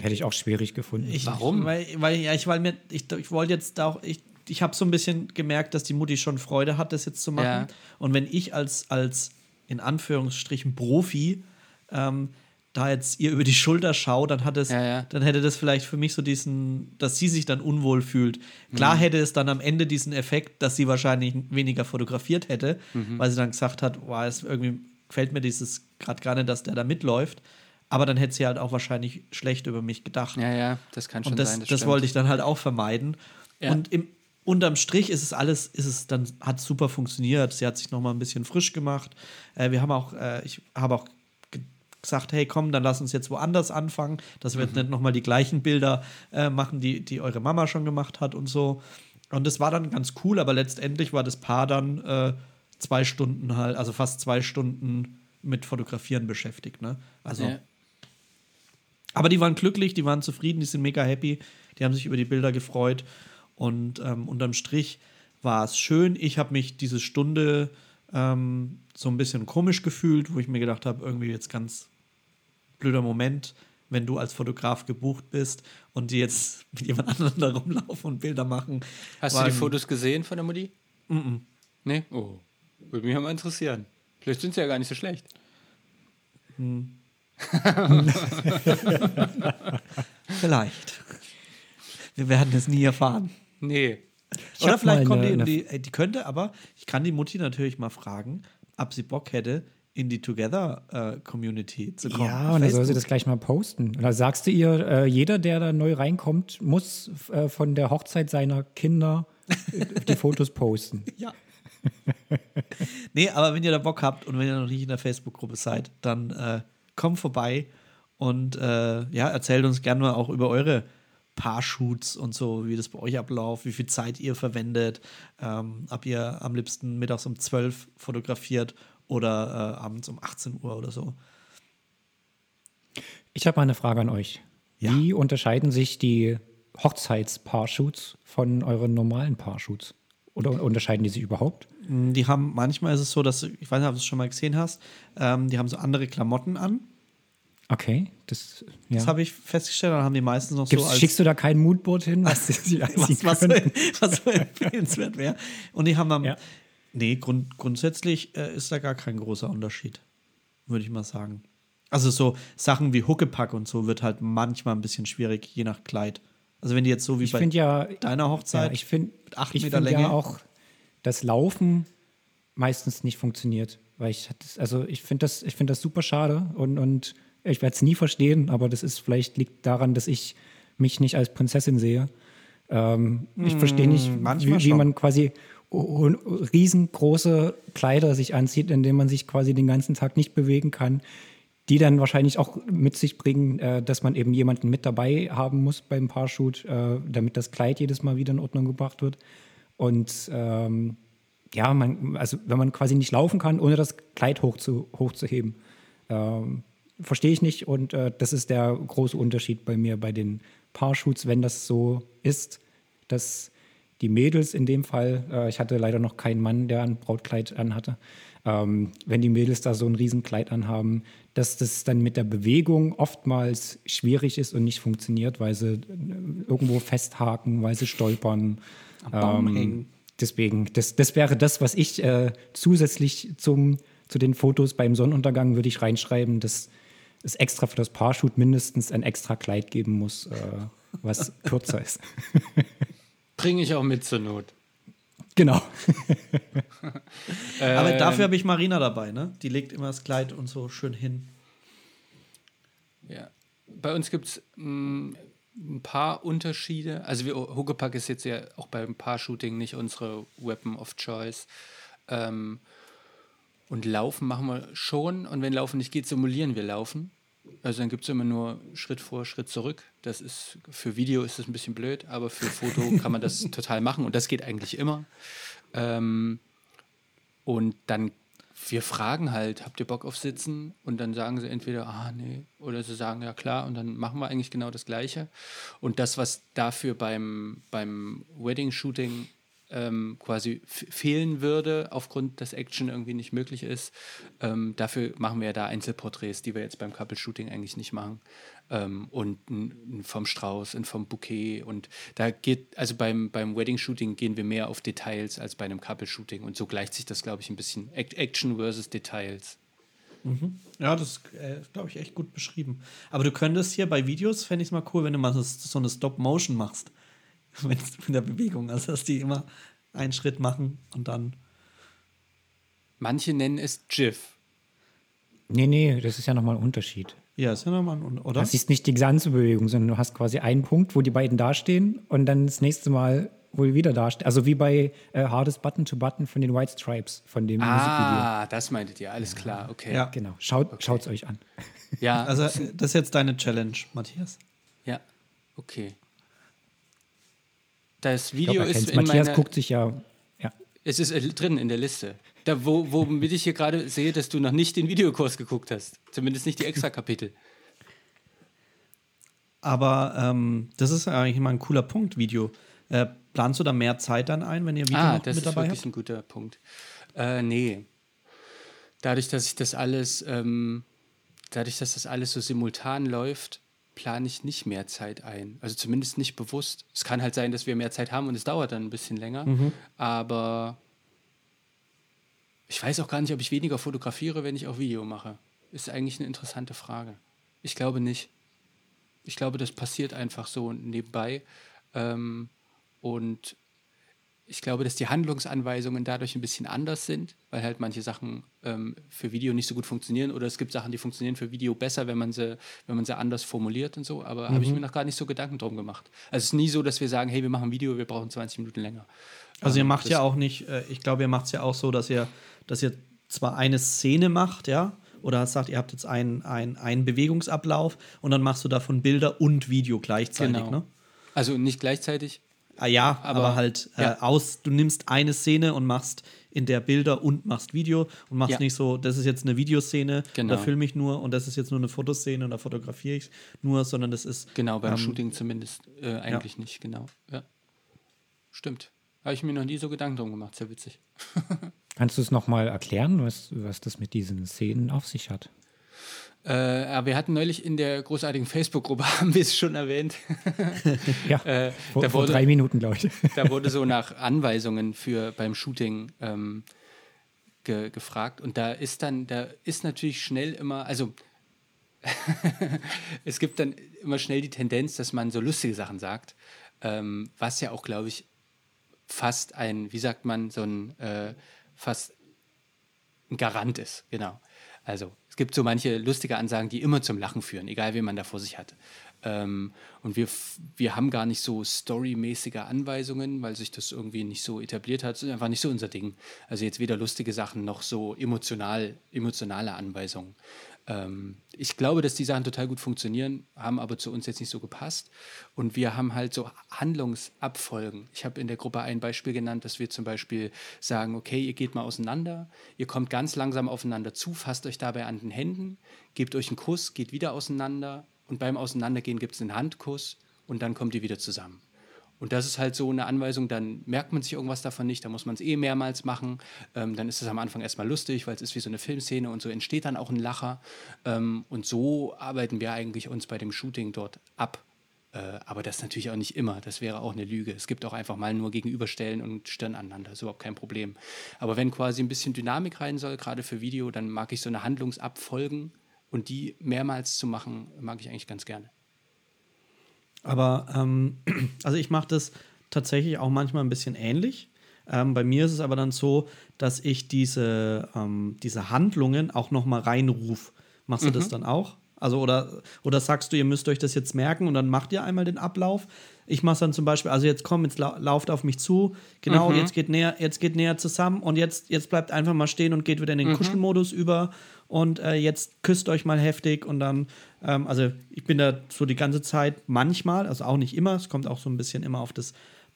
Hätte ich auch schwierig gefunden. Ich, Warum? Weil, weil, ja, ich, weil mir, ich, ich wollte jetzt auch, ich, ich habe so ein bisschen gemerkt, dass die Mutti schon Freude hat, das jetzt zu machen. Ja. Und wenn ich als, als in Anführungsstrichen Profi ähm, da jetzt ihr über die Schulter schaue, dann hat es, Ja, ja. dann hätte das vielleicht für mich so diesen, dass sie sich dann unwohl fühlt. Klar Mhm. hätte es dann am Ende diesen Effekt, dass sie wahrscheinlich weniger fotografiert hätte, Mhm. weil sie dann gesagt hat, wow, es irgendwie gefällt mir dieses gerade gar nicht, dass der da mitläuft. Aber dann hätte sie halt auch wahrscheinlich schlecht über mich gedacht. Ja, ja, das kann schon Und das, sein. das, wollte ich dann halt auch vermeiden. Ja. Und im, unterm Strich ist es alles, ist es dann, hat super funktioniert. Sie hat sich noch mal ein bisschen frisch gemacht. Äh, wir haben auch, äh, ich habe auch ge- gesagt, hey komm, dann lass uns jetzt woanders anfangen, dass wir Mhm. jetzt nicht noch mal die gleichen Bilder äh, machen, die, die eure Mama schon gemacht hat und so. Und das war dann ganz cool, aber letztendlich war das Paar dann äh, zwei Stunden halt, also fast zwei Stunden mit Fotografieren beschäftigt. Ne? Also Ja. Aber die waren glücklich, die waren zufrieden, die sind mega happy, die haben sich über die Bilder gefreut. Und ähm, unterm Strich war es schön. Ich habe mich diese Stunde ähm, so ein bisschen komisch gefühlt, wo ich mir gedacht habe, irgendwie jetzt ganz blöder Moment, wenn du als Fotograf gebucht bist und die jetzt mit jemand anderem da rumlaufen und Bilder machen. Hast du die Fotos gesehen von der Mutti? Mhm. Nee? Oh. Würde mich mal interessieren. Vielleicht sind sie ja gar nicht so schlecht. Vielleicht. Wir werden es nie erfahren. Nee. Oder hab vielleicht kommt eine- die, die, äh, die könnte, aber ich kann die Mutti natürlich mal fragen, ob sie Bock hätte, in die Together-Community zu kommen. Ja, und dann soll sie das gleich mal posten. Und da sagst du ihr, äh, jeder, der da neu reinkommt, muss äh, von der Hochzeit seiner Kinder äh, die Fotos posten. Ja. nee, aber wenn ihr da Bock habt und wenn ihr noch nicht in der Facebook-Gruppe seid, dann äh, kommt vorbei und äh, ja, erzählt uns gerne mal auch über eure Paar-Shoots und so, wie das bei euch abläuft, wie viel Zeit ihr verwendet, ähm, ob ihr am liebsten mittags um 12 fotografiert oder äh, abends um 18 Uhr oder so. Ich habe mal eine Frage an euch. Ja. Wie unterscheiden sich die Hochzeitspaarshoots von euren normalen Paarshoots? Oder unterscheiden die sich überhaupt? Mm, Die haben, manchmal ist es so, dass, ich weiß nicht, ob du es schon mal gesehen hast, ähm, die haben so andere Klamotten an. Okay, das, ja. Das habe ich festgestellt, dann haben die meistens noch Gibt's, so als schickst du da kein Moodboard hin, was was, was, so, was so empfehlenswert wäre. Und die haben dann, Ja. nee, grund, grundsätzlich äh, ist da gar kein großer Unterschied, würde ich mal sagen. Also so Sachen wie Huckepack und so wird halt manchmal ein bisschen schwierig, je nach Kleid. Also wenn die jetzt so wie Ich bei finde ja, deiner Hochzeit ja, ich finde mit acht ich Meter find Länge. ja auch, das Laufen meistens nicht funktioniert. Weil ich also ich finde das, ich finde das super schade und, und ich werde es nie verstehen, aber das ist vielleicht liegt daran, dass ich mich nicht als Prinzessin sehe. Ähm, ich verstehe nicht, wie, wie man quasi riesengroße Kleider sich anzieht, in denen man sich quasi den ganzen Tag nicht bewegen kann, die dann wahrscheinlich auch mit sich bringen, äh, dass man eben jemanden mit dabei haben muss beim Paarshoot, äh, damit das Kleid jedes Mal wieder in Ordnung gebracht wird. Und ähm, ja, man, also wenn man quasi nicht laufen kann, ohne das Kleid hoch zu, hochzuheben. Ähm, Verstehe ich nicht und äh, das ist der große Unterschied bei mir bei den Paarshoots, wenn das so ist, dass die Mädels in dem Fall, äh, ich hatte leider noch keinen Mann, der ein Brautkleid anhatte, ähm, wenn die Mädels da so ein Riesenkleid anhaben, dass das dann mit der Bewegung oftmals schwierig ist und nicht funktioniert, weil sie äh, irgendwo festhaken, weil sie stolpern. Baum Ähm, hängen. deswegen, das, das wäre das, was ich äh, zusätzlich zum, zu den Fotos beim Sonnenuntergang würde ich reinschreiben, dass es extra für das Paarshoot mindestens ein extra Kleid geben muss, äh, was kürzer ist. Bringe ich auch mit zur Not. Genau. Aber Ähm, dafür habe ich Marina dabei, ne? Die legt immer das Kleid und so schön hin. Ja. Bei uns gibt es ein paar Unterschiede. Also wir, Huckepack ist jetzt ja auch beim Paar-Shooting nicht unsere Weapon of Choice. Ähm, und Laufen machen wir schon. Und wenn Laufen nicht geht, simulieren wir Laufen. Also dann gibt es immer nur Schritt vor, Schritt zurück. Das ist für Video ist das ein bisschen blöd, aber für Foto kann man das total machen und das geht eigentlich immer. Ähm, und dann, wir fragen halt, habt ihr Bock auf Sitzen? Und dann sagen sie entweder, ah, nee, oder sie sagen, ja klar, und dann machen wir eigentlich genau das Gleiche. Und das, was dafür beim, beim Wedding-Shooting ähm, quasi fehlen würde, aufgrund des Action irgendwie nicht möglich ist, ähm, dafür machen wir ja da Einzelporträts, die wir jetzt beim Couple-Shooting eigentlich nicht machen. Ähm, und n, n vom Strauß und vom Bouquet. Und da geht, also beim, beim Wedding-Shooting gehen wir mehr auf Details als bei einem Couple-Shooting. Und so gleicht sich das, glaube ich, ein bisschen Act- Action versus Details. Ja, das ist, äh, glaube ich, echt gut beschrieben. Aber du könntest hier bei Videos, fände ich es mal cool, wenn du mal so, so eine Stop-Motion machst. Wenn's mit der Bewegung. Also, dass die immer einen Schritt machen und dann. Manche nennen es GIF. Nee, nee, das ist ja nochmal ein Unterschied. Ja, ist ja nochmal, ein- oder? Das ist nicht die ganze Bewegung, sondern du hast quasi einen Punkt, wo die beiden dastehen und dann das nächste Mal wohl wieder dastehen. Also wie bei äh, Hardest Button to Button von den White Stripes, von dem Musikvideo. Ah, das meintet ihr, alles klar, okay. Ja. Genau, schaut schaut's euch an. ja, Also, das ist jetzt deine Challenge, Matthias. ja, okay. Das Video glaub, ist in Matthias meiner, guckt sich ja, ja. es ist äh, drin in der Liste. Da, wo, womit ich hier gerade sehe, dass du noch nicht den Videokurs geguckt hast. Zumindest nicht die Extra-Kapitel. Aber ähm, das ist eigentlich mal ein cooler Punkt, Video. Äh, planst du da mehr Zeit dann ein, wenn ihr Video Ah, das mit ist dabei wirklich habt? ein guter Punkt. Äh, nee. Dadurch, dass ich das alles, ähm, dadurch, dass das alles so simultan läuft, plane ich nicht mehr Zeit ein. Also zumindest nicht bewusst. Es kann halt sein, dass wir mehr Zeit haben und es dauert dann ein bisschen länger. Mhm. Aber ich weiß auch gar nicht, ob ich weniger fotografiere, wenn ich auch Video mache. Ist eigentlich eine interessante Frage. Ich glaube nicht. Ich glaube, das passiert einfach so nebenbei. Ähm, und ich glaube, dass die Handlungsanweisungen dadurch ein bisschen anders sind, weil halt manche Sachen ähm, für Video nicht so gut funktionieren oder es gibt Sachen, die funktionieren für Video besser, wenn man sie, wenn man sie anders formuliert und so. Aber habe ich mir noch gar nicht so Gedanken drum gemacht. Also es ist nie so, dass wir sagen, hey, wir machen ein Video, wir brauchen 20 Minuten länger. Also ihr Ähm, macht das- ja auch nicht, äh, ich glaube, ihr macht es ja auch so, dass ihr, dass ihr zwar eine Szene macht, ja, oder sagt, ihr habt jetzt einen, einen, einen Bewegungsablauf und dann machst du davon Bilder und Video gleichzeitig, Genau. ne? Also nicht gleichzeitig. Ah, ja, aber, Aber- halt äh, ja. aus, du nimmst eine Szene und machst in der Bilder und machst Video und machst Ja. nicht so, das ist jetzt eine Videoszene, Genau. da filme ich nur und das ist jetzt nur eine Fotoszene und da fotografiere ich nur, sondern das ist Genau, beim Ähm, Shooting zumindest äh, eigentlich nicht, genau. Ja. Stimmt. Habe ich mir noch nie so Gedanken drum gemacht, sehr witzig. Kannst du es nochmal erklären, was, was das mit diesen Szenen auf sich hat? Äh, aber wir hatten neulich in der großartigen Facebook-Gruppe, haben wir es schon erwähnt, Ja, Äh, vor, da vor wurde- drei Minuten, glaube ich. da wurde so nach Anweisungen für beim Shooting ähm, ge gefragt. Und da ist dann, da ist natürlich schnell immer, also es gibt dann immer schnell die Tendenz, dass man so lustige Sachen sagt, ähm, was ja auch, glaube ich, fast ein, wie sagt man, so ein äh, fast ein Garant ist, genau. Also Es gibt so manche lustige Ansagen, die immer zum Lachen führen, egal wen man da vor sich hat. Ähm, und wir, wir haben gar nicht so storymäßige Anweisungen, weil sich das irgendwie nicht so etabliert hat. Das ist einfach nicht so unser Ding. Also jetzt weder lustige Sachen noch so emotional, emotionale Anweisungen. Ähm, ich glaube, dass die Sachen total gut funktionieren, haben aber zu uns jetzt nicht so gepasst. Und wir haben halt so Handlungsabfolgen. Ich habe in der Gruppe ein Beispiel genannt, dass wir zum Beispiel sagen, okay, ihr geht mal auseinander, ihr kommt ganz langsam aufeinander zu, fasst euch dabei an den Händen, gebt euch einen Kuss, geht wieder auseinander und beim Auseinandergehen gibt es einen Handkuss und dann kommt ihr wieder zusammen. Und das ist halt so eine Anweisung, dann merkt man sich irgendwas davon nicht, dann muss man es eh mehrmals machen. Ähm, dann ist es am Anfang erstmal lustig, weil es ist wie so eine Filmszene und so entsteht dann auch ein Lacher. Ähm, und so arbeiten wir eigentlich uns bei dem Shooting dort ab. Äh, aber das natürlich auch nicht immer, das wäre auch eine Lüge. Es gibt auch einfach mal nur Gegenüberstellen und Stirn aneinander, ist überhaupt kein Problem. Aber wenn quasi ein bisschen Dynamik rein soll, gerade für Video, dann mag ich so eine Handlungsabfolgen und die mehrmals zu machen, mag ich eigentlich ganz gerne. Aber ähm, also ich mache das tatsächlich auch manchmal ein bisschen ähnlich. Ähm, bei mir ist es aber dann so, dass ich diese, ähm, diese Handlungen auch noch mal reinrufe. Machst du Mhm. das dann auch? Also oder, oder sagst du, ihr müsst euch das jetzt merken und dann macht ihr einmal den Ablauf? Ich mache dann zum Beispiel, also jetzt komm, jetzt lau lauft auf mich zu, genau, Mhm. jetzt geht näher, jetzt geht näher zusammen und jetzt, jetzt bleibt einfach mal stehen und geht wieder in den Mhm. Kuschelmodus über und äh, jetzt küsst euch mal heftig und dann, ähm, also ich bin da so die ganze Zeit manchmal, also auch nicht immer, es kommt auch so ein bisschen immer auf das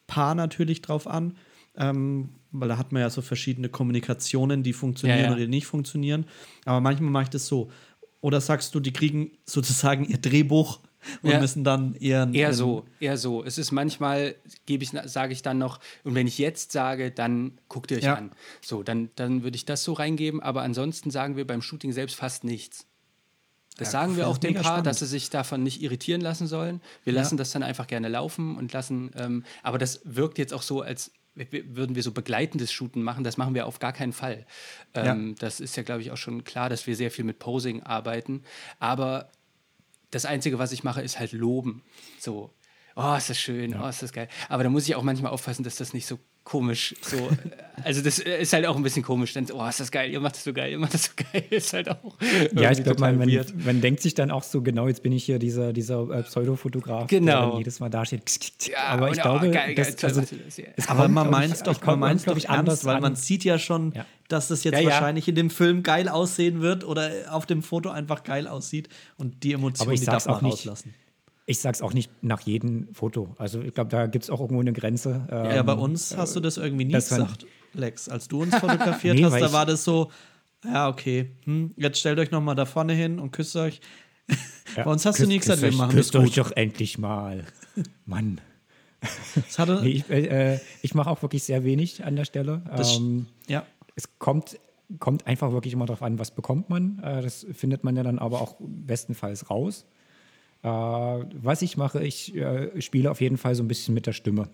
Paar natürlich drauf an, ähm, weil da hat man ja so verschiedene Kommunikationen, die funktionieren Ja, ja. oder die nicht funktionieren. Aber manchmal mache ich das so. Oder sagst du, die kriegen sozusagen ihr Drehbuch und Ja. müssen dann ihren. Eher so, eher so. Es ist manchmal, gebe ich, sage ich dann noch, und wenn ich jetzt sage, dann guckt ihr euch Ja. an. So, dann, dann würde ich das so reingeben, aber ansonsten sagen wir beim Shooting selbst fast nichts. Das Ja, sagen wir auch dem Paar, spannend. dass sie sich davon nicht irritieren lassen sollen. Wir lassen das dann einfach gerne laufen und lassen, ähm, aber das wirkt jetzt auch so, als würden wir so begleitendes Shooten machen. Das machen wir auf gar keinen Fall. Ähm, Das ist ja, glaube ich, auch schon klar, dass wir sehr viel mit Posing arbeiten. Aber das Einzige, was ich mache, ist halt loben. So, oh, ist das schön, oh, ist das geil. Aber da muss ich auch manchmal aufpassen, dass das nicht so komisch so. äh, also, das äh, ist halt auch ein bisschen komisch. Dann, oh, ist das geil, ihr macht das so geil, ihr macht das so geil. Ist halt auch. Ja, ich glaube, man, man, man denkt sich dann auch so, genau, jetzt bin ich hier dieser, dieser äh, Pseudofotograf, der Genau. dann jedes Mal dasteht. Ja, Aber ich oh, glaube, geil, geil, das, toll, also, es Aber man meint es doch, man meint doch anders ernst, weil an. man sieht ja schon, Ja. dass das jetzt Ja, ja. wahrscheinlich in dem Film geil aussehen wird oder auf dem Foto einfach geil aussieht und die Emotionen, Aber ich die darf man auch nicht. rauslassen. Ich sag's auch nicht nach jedem Foto. Also ich glaube, da gibt es auch irgendwo eine Grenze. Ja, Ähm, bei uns hast du das irgendwie nie das gesagt, Lex. Als du uns fotografiert Nee, hast, da war das so, ja, okay, hm, jetzt stellt euch noch mal da vorne hin und küsst euch. ja, bei uns hast du küsst- nie gesagt, wir euch- machen das küsst euch gut. doch endlich mal. Mann. Das Nee, ich äh, ich mache auch wirklich sehr wenig an der Stelle. Das- ähm, ja. es kommt, kommt einfach wirklich immer darauf an, was bekommt man. Äh, das findet man ja dann aber auch bestenfalls raus. Äh, was ich mache, ich äh, spiele auf jeden Fall so ein bisschen mit der Stimme.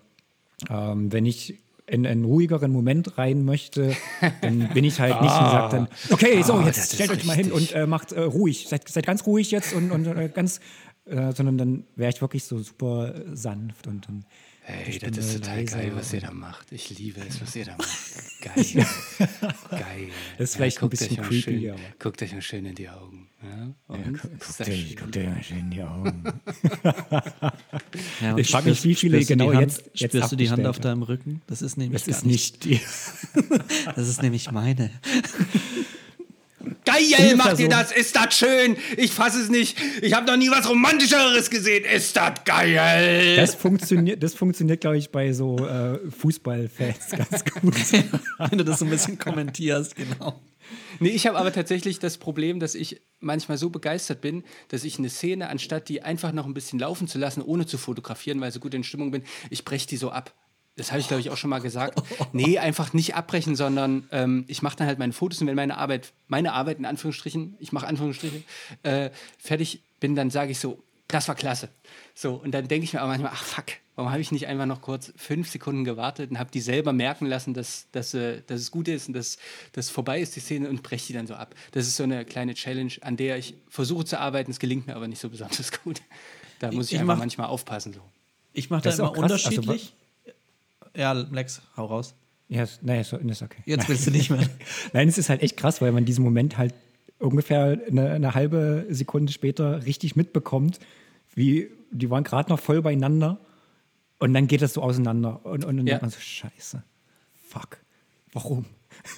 Ähm, wenn ich in einen ruhigeren Moment rein möchte, dann bin ich halt nicht und sage dann, okay, so, Ah, jetzt ist stellt euch mal hin und äh, macht äh, ruhig, seid, seid ganz ruhig jetzt und, und äh, ganz, äh, sondern dann wäre ich wirklich so super äh, sanft und dann Hey, das ist total leiser geil, was ihr da macht. Ich liebe es, was ihr da macht. Geil. Geil. Das ist vielleicht ein guckt bisschen euch mal creepy, schön, aber- Guckt euch mal schön in die Augen. Ja? Und? guck, Ist guck, das dir, schön? guck dir mal schön in die Augen. Ja, Ich frag mich, wie viele spürst du die genau Hand, jetzt- jetzt Spürst du die Hand auf deinem Rücken? Das ist nämlich Das gar ist nicht die. Das ist nämlich meine. Geil macht ihr das, ist das schön. Ich fasse es nicht. Ich habe noch nie was Romantischeres gesehen. Ist das geil. Das funktioniert, das funktioniert, glaube ich, bei so äh, Fußballfans ganz gut. Wenn du das so ein bisschen kommentierst, genau. Nee, ich habe aber tatsächlich das Problem, dass ich manchmal so begeistert bin, dass ich eine Szene, anstatt die einfach noch ein bisschen laufen zu lassen, ohne zu fotografieren, weil ich so gut in Stimmung bin, ich breche die so ab. Das habe ich, glaube ich, auch schon mal gesagt. Nee, einfach nicht abbrechen, sondern ähm, ich mache dann halt meine Fotos und wenn meine Arbeit, meine Arbeit in Anführungsstrichen, ich mache Anführungsstriche, äh, fertig bin, dann sage ich so, das war klasse. So, und dann denke ich mir aber manchmal, ach fuck, warum habe ich nicht einfach noch kurz fünf Sekunden gewartet und habe die selber merken lassen, dass, dass, äh, dass es gut ist und dass das vorbei ist, die Szene, und breche die dann so ab. Das ist so eine kleine Challenge, an der ich versuche zu arbeiten, es gelingt mir aber nicht so besonders gut. Da muss ich, Ich einfach mach- manchmal aufpassen. So. Ich mache da Das immer also unterschiedlich. Ja, Lex, hau raus. Ja, ist- naja, ist, ist okay. Jetzt willst du nicht mehr. Nein, es ist halt echt krass, weil man diesen Moment halt ungefähr eine, eine halbe Sekunde später richtig mitbekommt, wie die waren gerade noch voll beieinander und dann geht das so auseinander und, und dann Ja. denkt man so, scheiße, fuck, warum?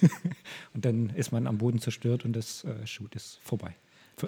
und dann ist man am Boden zerstört und das äh, Shoot ist vorbei.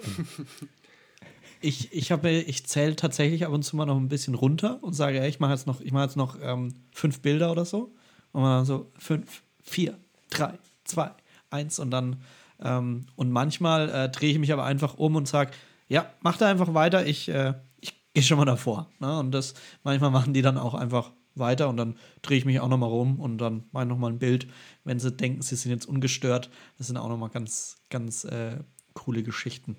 Ich, ich, ich zähle tatsächlich ab und zu mal noch ein bisschen runter und sage, ey, ich mache jetzt noch, ich mache jetzt noch ähm, fünf Bilder oder so. Und man so fünf, vier, drei, zwei, eins und dann ähm, und manchmal äh, drehe ich mich aber einfach um und sage, ja, mach da einfach weiter, ich, äh, ich gehe schon mal davor. Ne? Und das manchmal machen die dann auch einfach weiter und dann drehe ich mich auch noch mal rum und dann mache ich noch mal ein Bild, wenn sie denken, sie sind jetzt ungestört. Das sind auch noch mal ganz, ganz äh, coole Geschichten.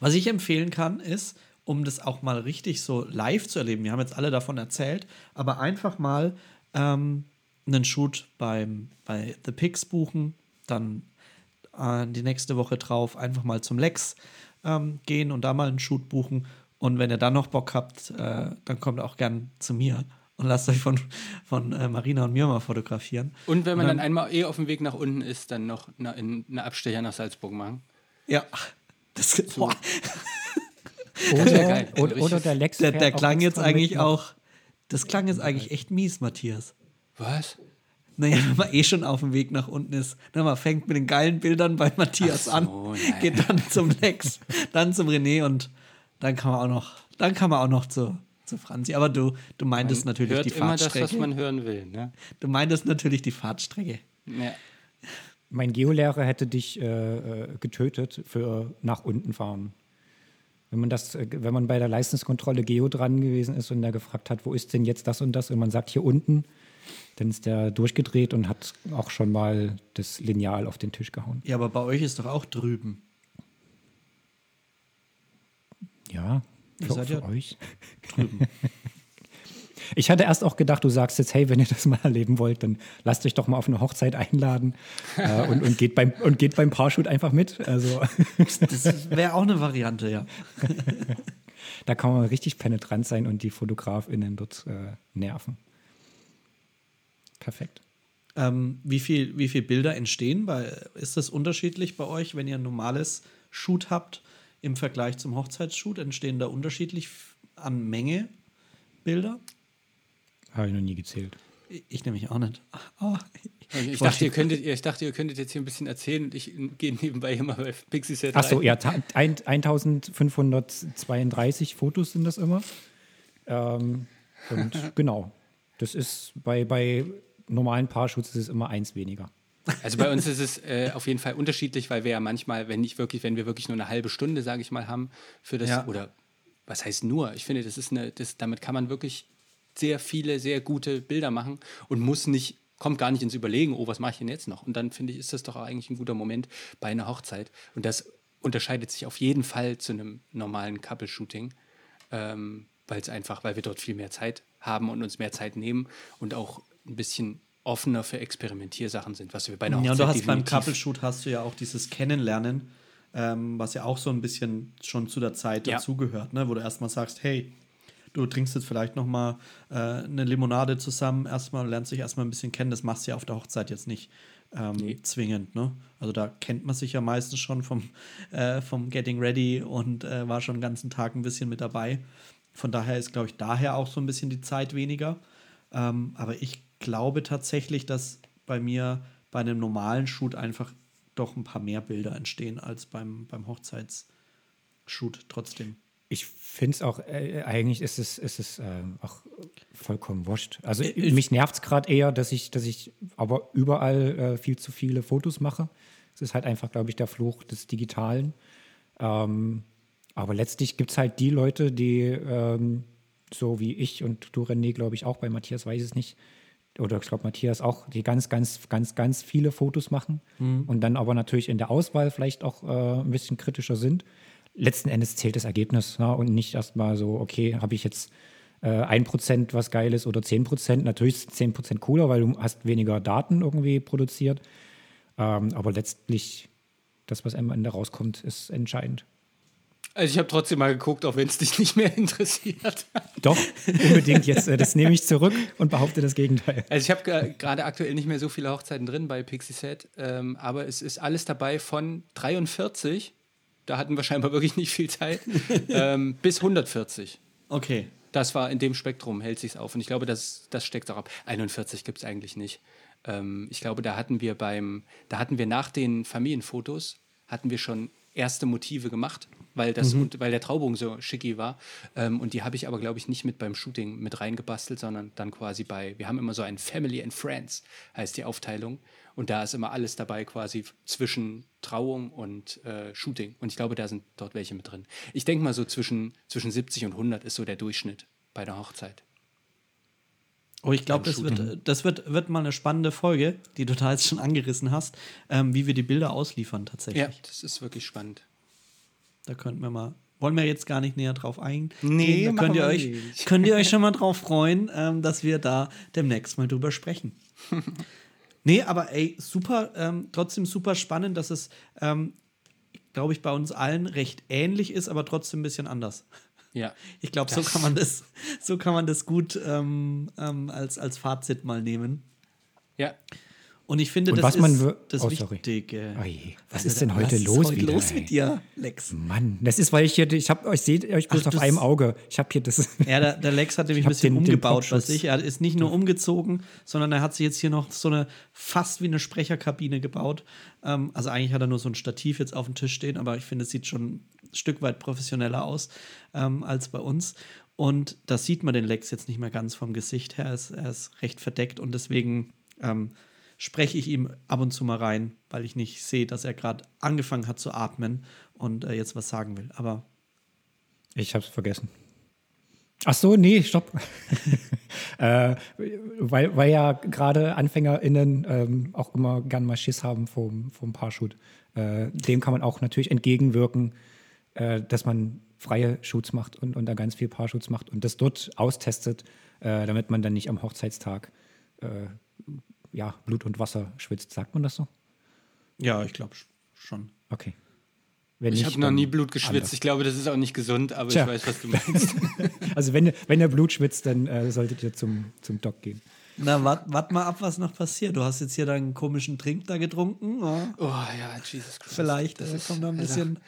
Was ich empfehlen kann, ist, um das auch mal richtig so live zu erleben, wir haben jetzt alle davon erzählt, aber einfach mal ähm, einen Shoot beim, bei The Pix buchen, dann äh, die nächste Woche drauf einfach mal zum Lex ähm, gehen und da mal einen Shoot buchen. Und wenn ihr dann noch Bock habt, äh, dann kommt auch gern zu mir und lasst euch von, von äh, Marina und mir mal fotografieren. Und wenn man Und dann einmal eh auf dem Weg nach unten ist, dann noch eine, eine Abstecher nach Salzburg machen. Ja, das, boah, Oder, oder, oder der Lex. der, der klang jetzt eigentlich nach- auch, das klang jetzt eigentlich echt mies, Matthias. Was? Naja, wenn man eh schon auf dem Weg nach unten ist. Na, man fängt mit den geilen Bildern bei Matthias so, an, nein. geht dann zum Lex, dann zum René und dann kann man auch noch, dann kann man auch noch zu, zu Franzi. Aber du, du meintest Man natürlich hört die immer das, was Fahrtstrecke. man hören will. Ne? du meintest natürlich die Fahrtstrecke. Ja. Mein Geolehrer hätte dich äh, äh, getötet für nach unten fahren. Wenn man das, äh, wenn man bei der Leistungskontrolle Geo dran gewesen ist und der gefragt hat, wo ist denn jetzt das und das, und man sagt hier unten, dann ist der durchgedreht und hat auch schon mal das Lineal auf den Tisch gehauen. Ja, aber bei euch ist doch auch drüben. Ja, Ihr für, seid für ja euch. Ich hatte erst auch gedacht, du sagst jetzt, hey, wenn ihr das mal erleben wollt, dann lasst euch doch mal auf eine Hochzeit einladen äh, und, und, geht beim, und geht beim Paarshoot einfach mit. Also Das wäre auch eine Variante, ja. da kann man richtig penetrant sein und die FotografInnen dort äh, nerven. Perfekt. Ähm, wie, viel, wie viel Bilder entstehen? Bei, ist das unterschiedlich bei euch, wenn ihr ein normales Shoot habt im Vergleich zum Hochzeitsshoot? Entstehen da unterschiedlich an Menge Bilder? Habe ich noch nie gezählt. Ich, ich nämlich auch nicht. Oh, Ich, ich dachte, ihr könntet, ich dachte, ihr könntet jetzt hier ein bisschen erzählen und ich gehe nebenbei immer bei Pixieset Ach so, rein. ja, ta- ein, 1532 Fotos sind das immer. Ähm, und genau, das ist bei, bei normalen Paarshoots ist es immer eins weniger. Also bei uns ist es äh, auf jeden Fall unterschiedlich, weil wir ja manchmal, wenn nicht wirklich, wenn wir wirklich nur eine halbe Stunde, sage ich mal, haben für das Ja. oder was heißt nur? Ich finde, das ist eine, das, damit kann man wirklich sehr viele, sehr gute Bilder machen und muss nicht, kommt gar nicht ins Überlegen, oh, was mache ich denn jetzt noch? Und dann finde ich, ist das doch eigentlich ein guter Moment bei einer Hochzeit. Und das unterscheidet sich auf jeden Fall zu einem normalen Couple-Shooting, ähm, weil es einfach, weil wir dort viel mehr Zeit haben und uns mehr Zeit nehmen und auch ein bisschen offener für Experimentiersachen sind, was wir bei einer Hochzeit Ja, und du hast beim Couple-Shoot hast du ja auch dieses Kennenlernen, ähm, was ja auch so ein bisschen schon zu der Zeit Ja. dazugehört, ne? wo du erstmal sagst, hey, du trinkst jetzt vielleicht noch mal äh, eine Limonade zusammen, erstmal und lernst dich erstmal ein bisschen kennen. Das machst du ja auf der Hochzeit jetzt nicht ähm, zwingend. Ne? Also da kennt man sich ja meistens schon vom, äh, vom Getting Ready und äh, war schon den ganzen Tag ein bisschen mit dabei. Von daher ist, glaube ich, daher auch so ein bisschen die Zeit weniger. Ähm, aber ich glaube tatsächlich, dass bei mir bei einem normalen Shoot einfach doch ein paar mehr Bilder entstehen als beim, beim Hochzeitsshoot trotzdem. Ich finde es auch, äh, eigentlich ist es, ist es ähm, auch vollkommen wurscht. Also Ich- mich nervt es gerade eher, dass ich, dass ich aber überall äh, viel zu viele Fotos mache. Es ist halt einfach, glaube ich, der Fluch des Digitalen. Ähm, aber letztlich gibt es halt die Leute, die ähm, so wie ich und du René, glaube ich, auch bei Matthias weiß ich es nicht. Oder ich glaube, Matthias auch, die ganz, ganz, ganz, ganz viele Fotos machen und dann aber natürlich in der Auswahl vielleicht auch äh, ein bisschen kritischer sind. Letzten Endes zählt das Ergebnis ne? und nicht erstmal so, okay, habe ich jetzt äh, 1% was Geiles oder 10%. Natürlich ist 10% cooler, weil du hast weniger Daten irgendwie produziert. Ähm, aber letztlich, das, was am Ende rauskommt, ist entscheidend. Also ich habe trotzdem mal geguckt, auch wenn es dich nicht mehr interessiert. Doch, unbedingt jetzt. äh, Das nehme ich zurück und behaupte das Gegenteil. Also ich habe gerade aktuell nicht mehr so viele Hochzeiten drin bei Pixie Set, ähm, aber es ist alles dabei von 43, da hatten wir scheinbar wirklich nicht viel Zeit, ähm, bis 140. Okay. Das war in dem Spektrum, hält sich's auf. Und ich glaube, das, das steckt auch ab. 41 gibt es eigentlich nicht. Ähm, ich glaube, da hatten wir beim, da hatten wir nach den Familienfotos, hatten wir schon erste Motive gemacht, weil, das, und, weil der Traubogen so schicki war. Ähm, und die habe ich aber, glaube ich, nicht mit beim Shooting mit reingebastelt, sondern dann quasi bei, wir haben immer so ein Family and Friends, heißt die Aufteilung. Und da ist immer alles dabei quasi zwischen Trauung und äh, Shooting. Und ich glaube, da sind dort welche mit drin. Ich denke mal so zwischen, zwischen 70 und 100 ist so der Durchschnitt bei der Hochzeit. Oh, ich glaube, das, wird, das wird, wird mal eine spannende Folge, die du da jetzt schon angerissen hast, ähm, wie wir die Bilder ausliefern tatsächlich. Ja, das ist wirklich spannend. Da könnten wir mal. Wollen wir jetzt gar nicht näher drauf eingehen? Nee, da könnt ihr, euch, nicht. könnt ihr euch schon mal drauf freuen, ähm, dass wir da demnächst mal drüber sprechen. nee, aber ey, super, ähm, trotzdem super spannend, dass es, ähm, glaube ich, bei uns allen recht ähnlich ist, aber trotzdem ein bisschen anders. Ja. Ich glaube, so kann man das, so kann man das gut ähm, ähm, als, als Fazit mal nehmen. Ja. Und ich finde, Und das was ist das Oh. Wichtige. Oje, was ist denn heute Was ist los heute wieder? los ey? mit dir, Lex? Mann, das ist, weil ich hier, ich habe euch seht euch bloß Ach, auf das- einem Auge. Ich habe hier das. Ja, der, der Lex hat nämlich ein hab bisschen den- den umgebaut, was Popschutz. ich. Er ist nicht nur umgezogen, sondern er hat sich jetzt hier noch so eine fast wie eine Sprecherkabine gebaut. Ähm, also eigentlich hat er nur so ein Stativ jetzt auf dem Tisch stehen, aber ich finde, es sieht schon ein Stück weit professioneller aus ähm, als bei uns. Und da sieht man den Lex jetzt nicht mehr ganz vom Gesicht her. Er ist, er ist recht verdeckt und deswegen ähm, spreche ich ihm ab und zu mal rein, weil ich nicht sehe, dass er gerade angefangen hat zu atmen und äh, jetzt was sagen will. Aber Ich habe es vergessen. Ach so, nee, stopp. äh, weil, weil ja gerade AnfängerInnen ähm, auch immer gern mal Schiss haben vom, vom Paarshoot. Äh, dem kann man auch natürlich entgegenwirken, äh, dass man freie Shoots macht und, und da ganz viel Paarshoots macht und das dort austestet, äh, damit man dann nicht am Hochzeitstag äh, ja, Blut und Wasser schwitzt. Sagt man das so? ja, ich glaube schon. Okay. Wenn Ich habe noch nie Blut geschwitzt. anders. Ich glaube, das ist auch nicht gesund, aber Tja. ich weiß, was du meinst. Also wenn, wenn ihr Blut schwitzt, dann äh, solltet ihr zum, zum Doc gehen. Na, wart, wart mal ab, was noch passiert. Du hast jetzt hier deinen komischen Trink da getrunken. Ja, Oh ja, Jesus Christ. vielleicht Das äh, ist- kommt da ein bisschen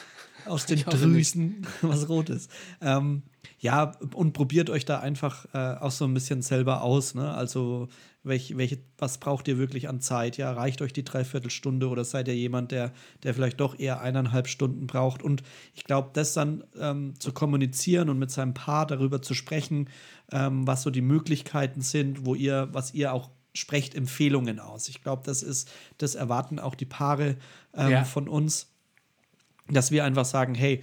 aus den Drüsen was Rotes. Ähm, ja, und probiert euch da einfach äh, auch so ein bisschen selber aus. Ne? Also, welch, welche, was braucht ihr wirklich an Zeit? Ja, reicht euch die Dreiviertelstunde oder seid ihr jemand, der, der vielleicht doch eher eineinhalb Stunden braucht? Und ich glaube, das dann ähm, zu kommunizieren und mit seinem Paar darüber zu sprechen, ähm, was so die Möglichkeiten sind, wo ihr, was ihr auch sprecht Empfehlungen aus. Ich glaube, das ist, das erwarten auch die Paare ähm, Ja. von uns, dass wir einfach sagen, hey,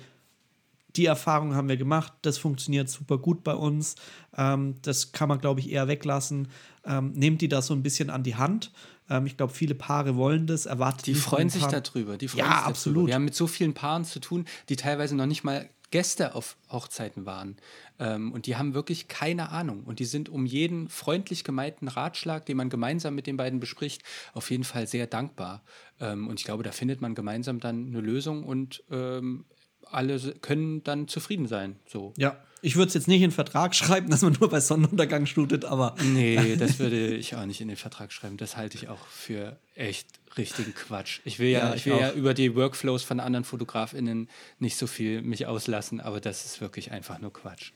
die Erfahrung haben wir gemacht, das funktioniert super gut bei uns, ähm, das kann man, glaube ich, eher weglassen. Ähm, nehmt die da so ein bisschen an die Hand. Ähm, ich glaube, viele Paare wollen das, erwarten Die freuen sich darüber. Die freuen Ja, sich darüber. absolut. Wir haben mit so vielen Paaren zu tun, die teilweise noch nicht mal Gäste auf Hochzeiten waren. Ähm, und die haben wirklich keine Ahnung. Und die sind um jeden freundlich gemeinten Ratschlag, den man gemeinsam mit den beiden bespricht, auf jeden Fall sehr dankbar. Ähm, und ich glaube, da findet man gemeinsam dann eine Lösung und ähm, alle können dann zufrieden sein. So. Ja, ich würde es jetzt nicht in den Vertrag schreiben, dass man nur bei Sonnenuntergang shootet, aber Nee, das würde ich auch nicht in den Vertrag schreiben. Das halte ich auch für echt richtigen Quatsch. Ich will ja, Ja, ich ich will ja über die Workflows von anderen FotografInnen nicht so viel mich auslassen, aber das ist wirklich einfach nur Quatsch.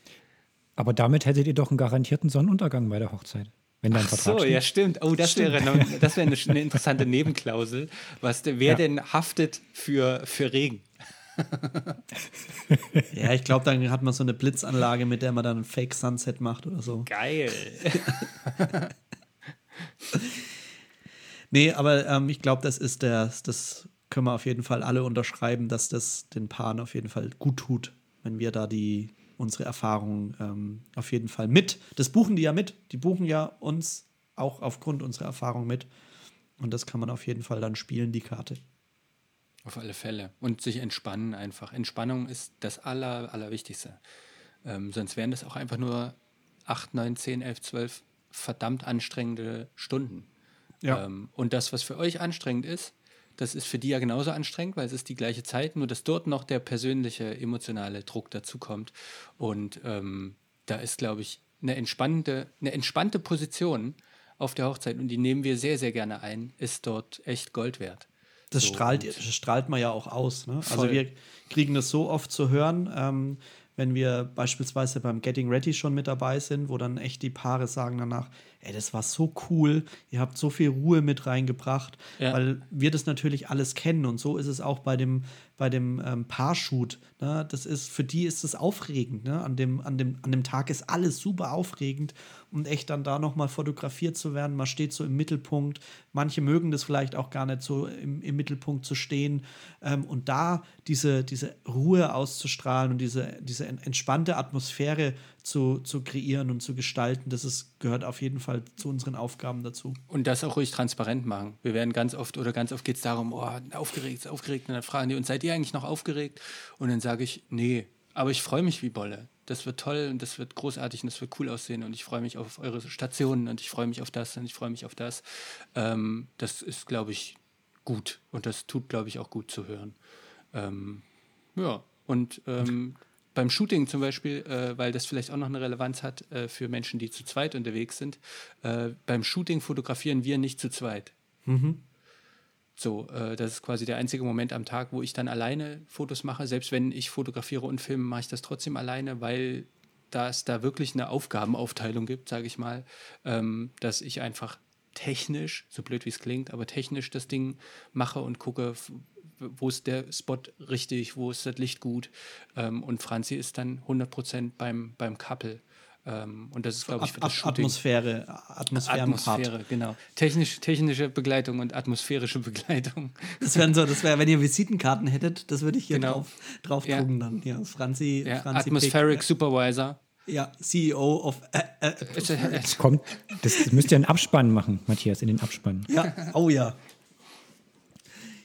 Aber damit hättet ihr doch einen garantierten Sonnenuntergang bei der Hochzeit. Wenn da ein Ach Vertrag so, steht. ja, stimmt. Oh, das wäre noch, das wäre eine, eine interessante Nebenklausel. Was, wer Ja. denn haftet für, für Regen? Ja, ich glaube, dann hat man so eine Blitzanlage, mit der man dann ein Fake Sunset macht oder so. Geil. Nee, aber ähm, ich glaube, das ist der, das können wir auf jeden Fall alle unterschreiben, dass das den Paaren auf jeden Fall gut tut, wenn wir da die unsere Erfahrungen ähm, auf jeden Fall mit. Das buchen die ja mit. Die buchen ja uns auch aufgrund unserer Erfahrung mit. Und das kann man auf jeden Fall dann spielen, die Karte. Auf alle Fälle. Und sich entspannen einfach. Entspannung ist das Aller, Allerwichtigste. Ähm, sonst wären das auch einfach nur 8, 9, 10, 11, 12 verdammt anstrengende Stunden. Ja. Ähm, und das, was für euch anstrengend ist, Das ist für die ja genauso anstrengend, weil es ist die gleiche Zeit, nur dass dort noch der persönliche, emotionale Druck dazukommt. Und ähm, da ist, glaube ich, eine entspannte, eine entspannte Position auf der Hochzeit und die nehmen wir sehr, sehr gerne ein, ist dort echt Gold wert. Das, So, strahlt, das strahlt man ja auch aus. Ne? Also wir kriegen das so oft zu hören, ähm, wenn wir beispielsweise beim Getting Ready schon mit dabei sind, wo dann echt die Paare sagen danach, ey, das war so cool, ihr habt so viel Ruhe mit reingebracht, Ja. weil wir das natürlich alles kennen und so ist es auch bei dem, bei dem ähm, Paarshoot. Ne? Das ist, für die ist es aufregend. Ne? An, dem, an, dem, an dem Tag ist alles super aufregend und echt dann da nochmal fotografiert zu werden. Man steht so im Mittelpunkt. Manche mögen das vielleicht auch gar nicht so im, im Mittelpunkt zu stehen. Ähm, und da diese, diese Ruhe auszustrahlen und diese, diese en- entspannte Atmosphäre zu, zu kreieren und zu gestalten, das ist, gehört auf jeden Fall zu unseren Aufgaben dazu. Und das auch ruhig transparent machen. Wir werden ganz oft oder ganz oft geht es darum, oh, aufgeregt, aufgeregt. Und dann fragen die uns, seid ihr eigentlich noch aufgeregt? Und dann sage ich, nee, aber ich freue mich wie Bolle. Das wird toll und das wird großartig und das wird cool aussehen und ich freue mich auf eure Stationen und ich freue mich auf das und ich freue mich auf das. Ähm, das ist, glaube ich, gut und das tut, glaube ich, auch gut zu hören. Ähm, ja, und ähm, beim Shooting zum Beispiel, äh, weil das vielleicht auch noch eine Relevanz hat äh, für Menschen, die zu zweit unterwegs sind, äh, beim Shooting fotografieren wir nicht zu zweit. So, äh, das ist quasi der einzige Moment am Tag, wo ich dann alleine Fotos mache. Selbst wenn ich fotografiere und filme, mache ich das trotzdem alleine, weil da es da wirklich eine Aufgabenaufteilung gibt, sage ich mal, ähm, dass ich einfach technisch, so blöd wie es klingt, aber technisch das Ding mache und gucke, wo ist der Spot richtig, wo ist das Licht gut. Ähm, und Franzi ist dann 100% beim, beim Couple. Ähm, und das ist, glaube ich, für das Shooting. Atmosphäre, Atmosphärenpart. Atmosphäre, genau. Technisch, technische Begleitung und atmosphärische Begleitung. Das wären so, das wäre, wenn ihr Visitenkarten hättet, das würde ich hier Genau. drauf, drauf Ja. drucken dann. Ja, Franzi, Ja, Franzi Atmospheric Pick, Supervisor. ja, CEO of äh, äh, Kommt, das müsst ihr in den Abspann machen, Matthias, in den Abspann. Ja, oh ja.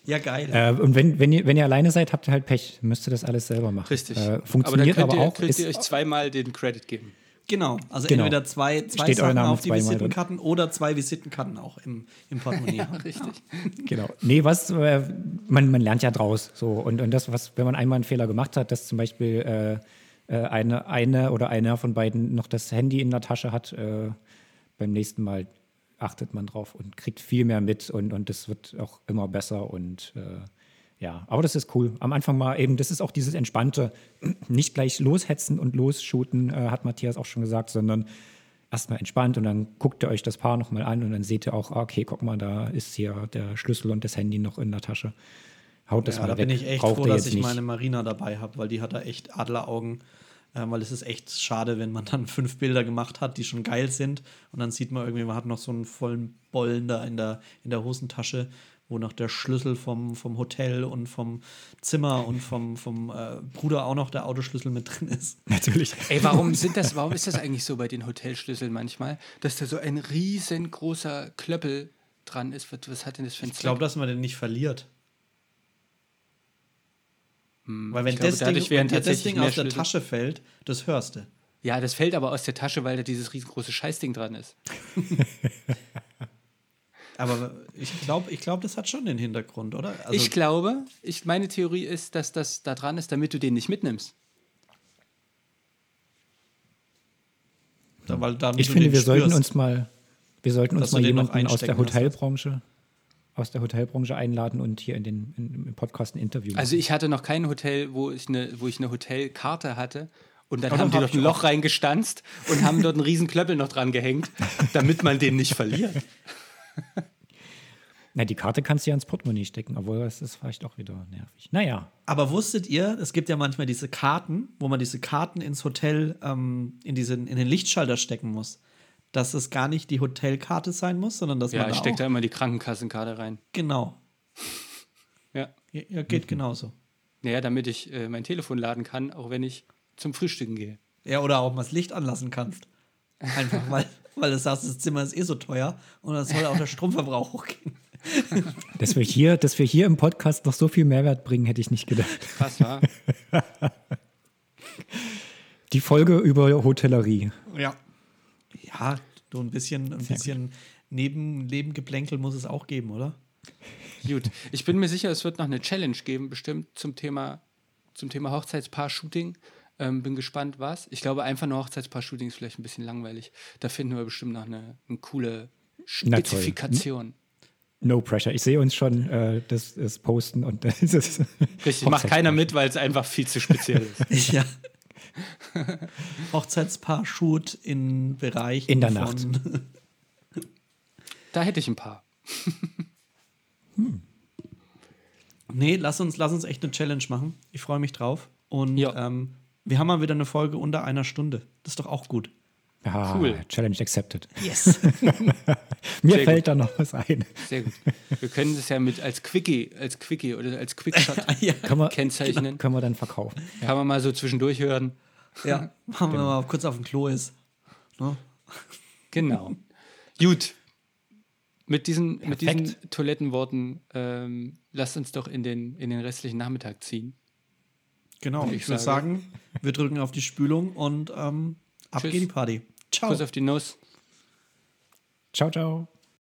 Ja, geil. Äh, und wenn, wenn, ihr, wenn ihr alleine seid, habt ihr halt Pech. Müsst ihr das alles selber machen. Richtig. Äh, aber funktioniert dann aber, könnt ihr, auch. könnt ihr euch zweimal den Credit geben. genau. Also genau. entweder zwei, zwei Steht Sachen auf die zweimal drin. Visitenkarten oder zwei Visitenkarten auch im, im Portemonnaie. haben. Richtig. Genau. Nee, was, äh, man, man lernt ja draus. So. Und, und das, was, wenn man einmal einen Fehler gemacht hat, dass zum Beispiel äh, äh, eine, eine oder einer von beiden noch das Handy in der Tasche hat, äh, beim nächsten Mal achtet man drauf und kriegt viel mehr mit und, und das wird auch immer besser und äh, ja, aber das ist cool. Am Anfang mal eben, das ist auch dieses entspannte, nicht gleich loshetzen und losshooten, äh, hat Matthias auch schon gesagt, sondern erstmal entspannt und dann guckt ihr euch das Paar nochmal an und dann seht ihr auch, ah, okay, guck mal, da ist hier der Schlüssel und das Handy noch in der Tasche. Haut das Ja, mal da weg. bin ich echt Braucht froh, dass ich nicht. meine Marina dabei habe, weil die hat da echt Adleraugen. Ähm, weil es ist echt schade, wenn man dann fünf Bilder gemacht hat, die schon geil sind. Und dann sieht man irgendwie, man hat noch so einen vollen Bollen da in der, in der Hosentasche, wo noch der Schlüssel vom, vom Hotel und vom Zimmer und vom, vom äh, Bruder auch noch der Autoschlüssel mit drin ist. Natürlich. Ey, warum sind das, warum ist das eigentlich so bei den Hotelschlüsseln manchmal, dass da so ein riesengroßer Klöppel dran ist? Was, was hat denn das für ein Ich glaube, dass man den nicht verliert. Weil wenn ich glaube, das Ding, dadurch wenn dir das Ding aus der Schlüssel. Tasche fällt, das hörst du. Ja, das fällt aber aus der Tasche, weil da dieses riesengroße Scheißding dran ist. Aber ich glaube, ich glaub, das hat schon den Hintergrund, oder? Also, ich glaube, ich, meine Theorie ist, dass das da dran ist, damit du den nicht mitnimmst. weil dann Ich finde, wir sollten spürst. uns mal, wir sollten uns mal jemanden aus der. Hotelbranche, aus der Hotelbranche einladen und hier in den in, im Podcast ein Interview machen. Also ich hatte noch kein Hotel, wo ich eine, wo ich eine Hotelkarte hatte. Und dann Ja, haben die dort ein Loch reingestanzt und haben dort einen riesen Klöppel noch dran gehängt, damit man den nicht verliert. Na, die Karte kannst du ja ins Portemonnaie stecken, obwohl das ist vielleicht auch wieder nervig. Naja, Aber wusstet ihr, es gibt ja manchmal diese Karten, wo man diese Karten ins Hotel ähm, in, diesen, in den Lichtschalter stecken muss. Dass es gar nicht die Hotelkarte sein muss, sondern dass Ja, man ich da stecke auch, da immer die Krankenkassenkarte rein. Genau. Ja. Ja, ja, geht genauso. Naja, damit ich äh, mein Telefon laden kann, auch wenn ich zum Frühstücken gehe. Ja, oder auch mal das Licht anlassen kannst. Einfach, weil, weil du sagst, das Zimmer ist eh so teuer und dann soll auch der Stromverbrauch hochgehen. dass wir hier, dass wir hier im Podcast noch so viel Mehrwert bringen, hätte ich nicht gedacht. Krass, wa? Die Folge über Hotellerie. Ja. Ja, du ein bisschen, ein bisschen neben Nebengeplänkel muss es auch geben, oder? Gut. Ich bin mir sicher, es wird noch eine Challenge geben, bestimmt zum Thema, zum Thema Hochzeitspaar-Shooting. Ähm, bin gespannt, was. Ich glaube, einfach nur Hochzeitspaar-Shooting ist vielleicht ein bisschen langweilig. Da finden wir bestimmt noch eine, eine coole. Spezifikation. No pressure. Ich sehe uns schon äh, das, das posten und das ist Richtig, macht keiner mit, weil es einfach viel zu speziell ist. Ja. Hochzeitspaar-Shoot in Bereichen In der von, Nacht. Da hätte ich ein paar. Nee, lass uns, lass uns echt eine Challenge machen. Ich freue mich drauf. Und Ja. ähm, wir haben mal wieder eine Folge unter einer Stunde. Das ist doch auch gut. ah, Cool. Challenge accepted. Yes. Mir Sehr fällt da noch was ein. Sehr gut. Wir können das ja mit als Quickie, als Quickie oder als Quickshot ja. Kennzeichnen. können wir dann verkaufen. Kann man mal so zwischendurch hören. Ja. Machen wir mal kurz auf dem Klo ist. Ne? Genau. Gut. Mit diesen, mit diesen. Toilettenworten ähm, lasst uns doch in den, in den restlichen Nachmittag ziehen. Genau. Ich Ich würde sage- sagen, wir drücken auf die Spülung und ähm, ab Tschüss. geht die Party. Ciao. Kuss auf die Nuss. Ciao, ciao.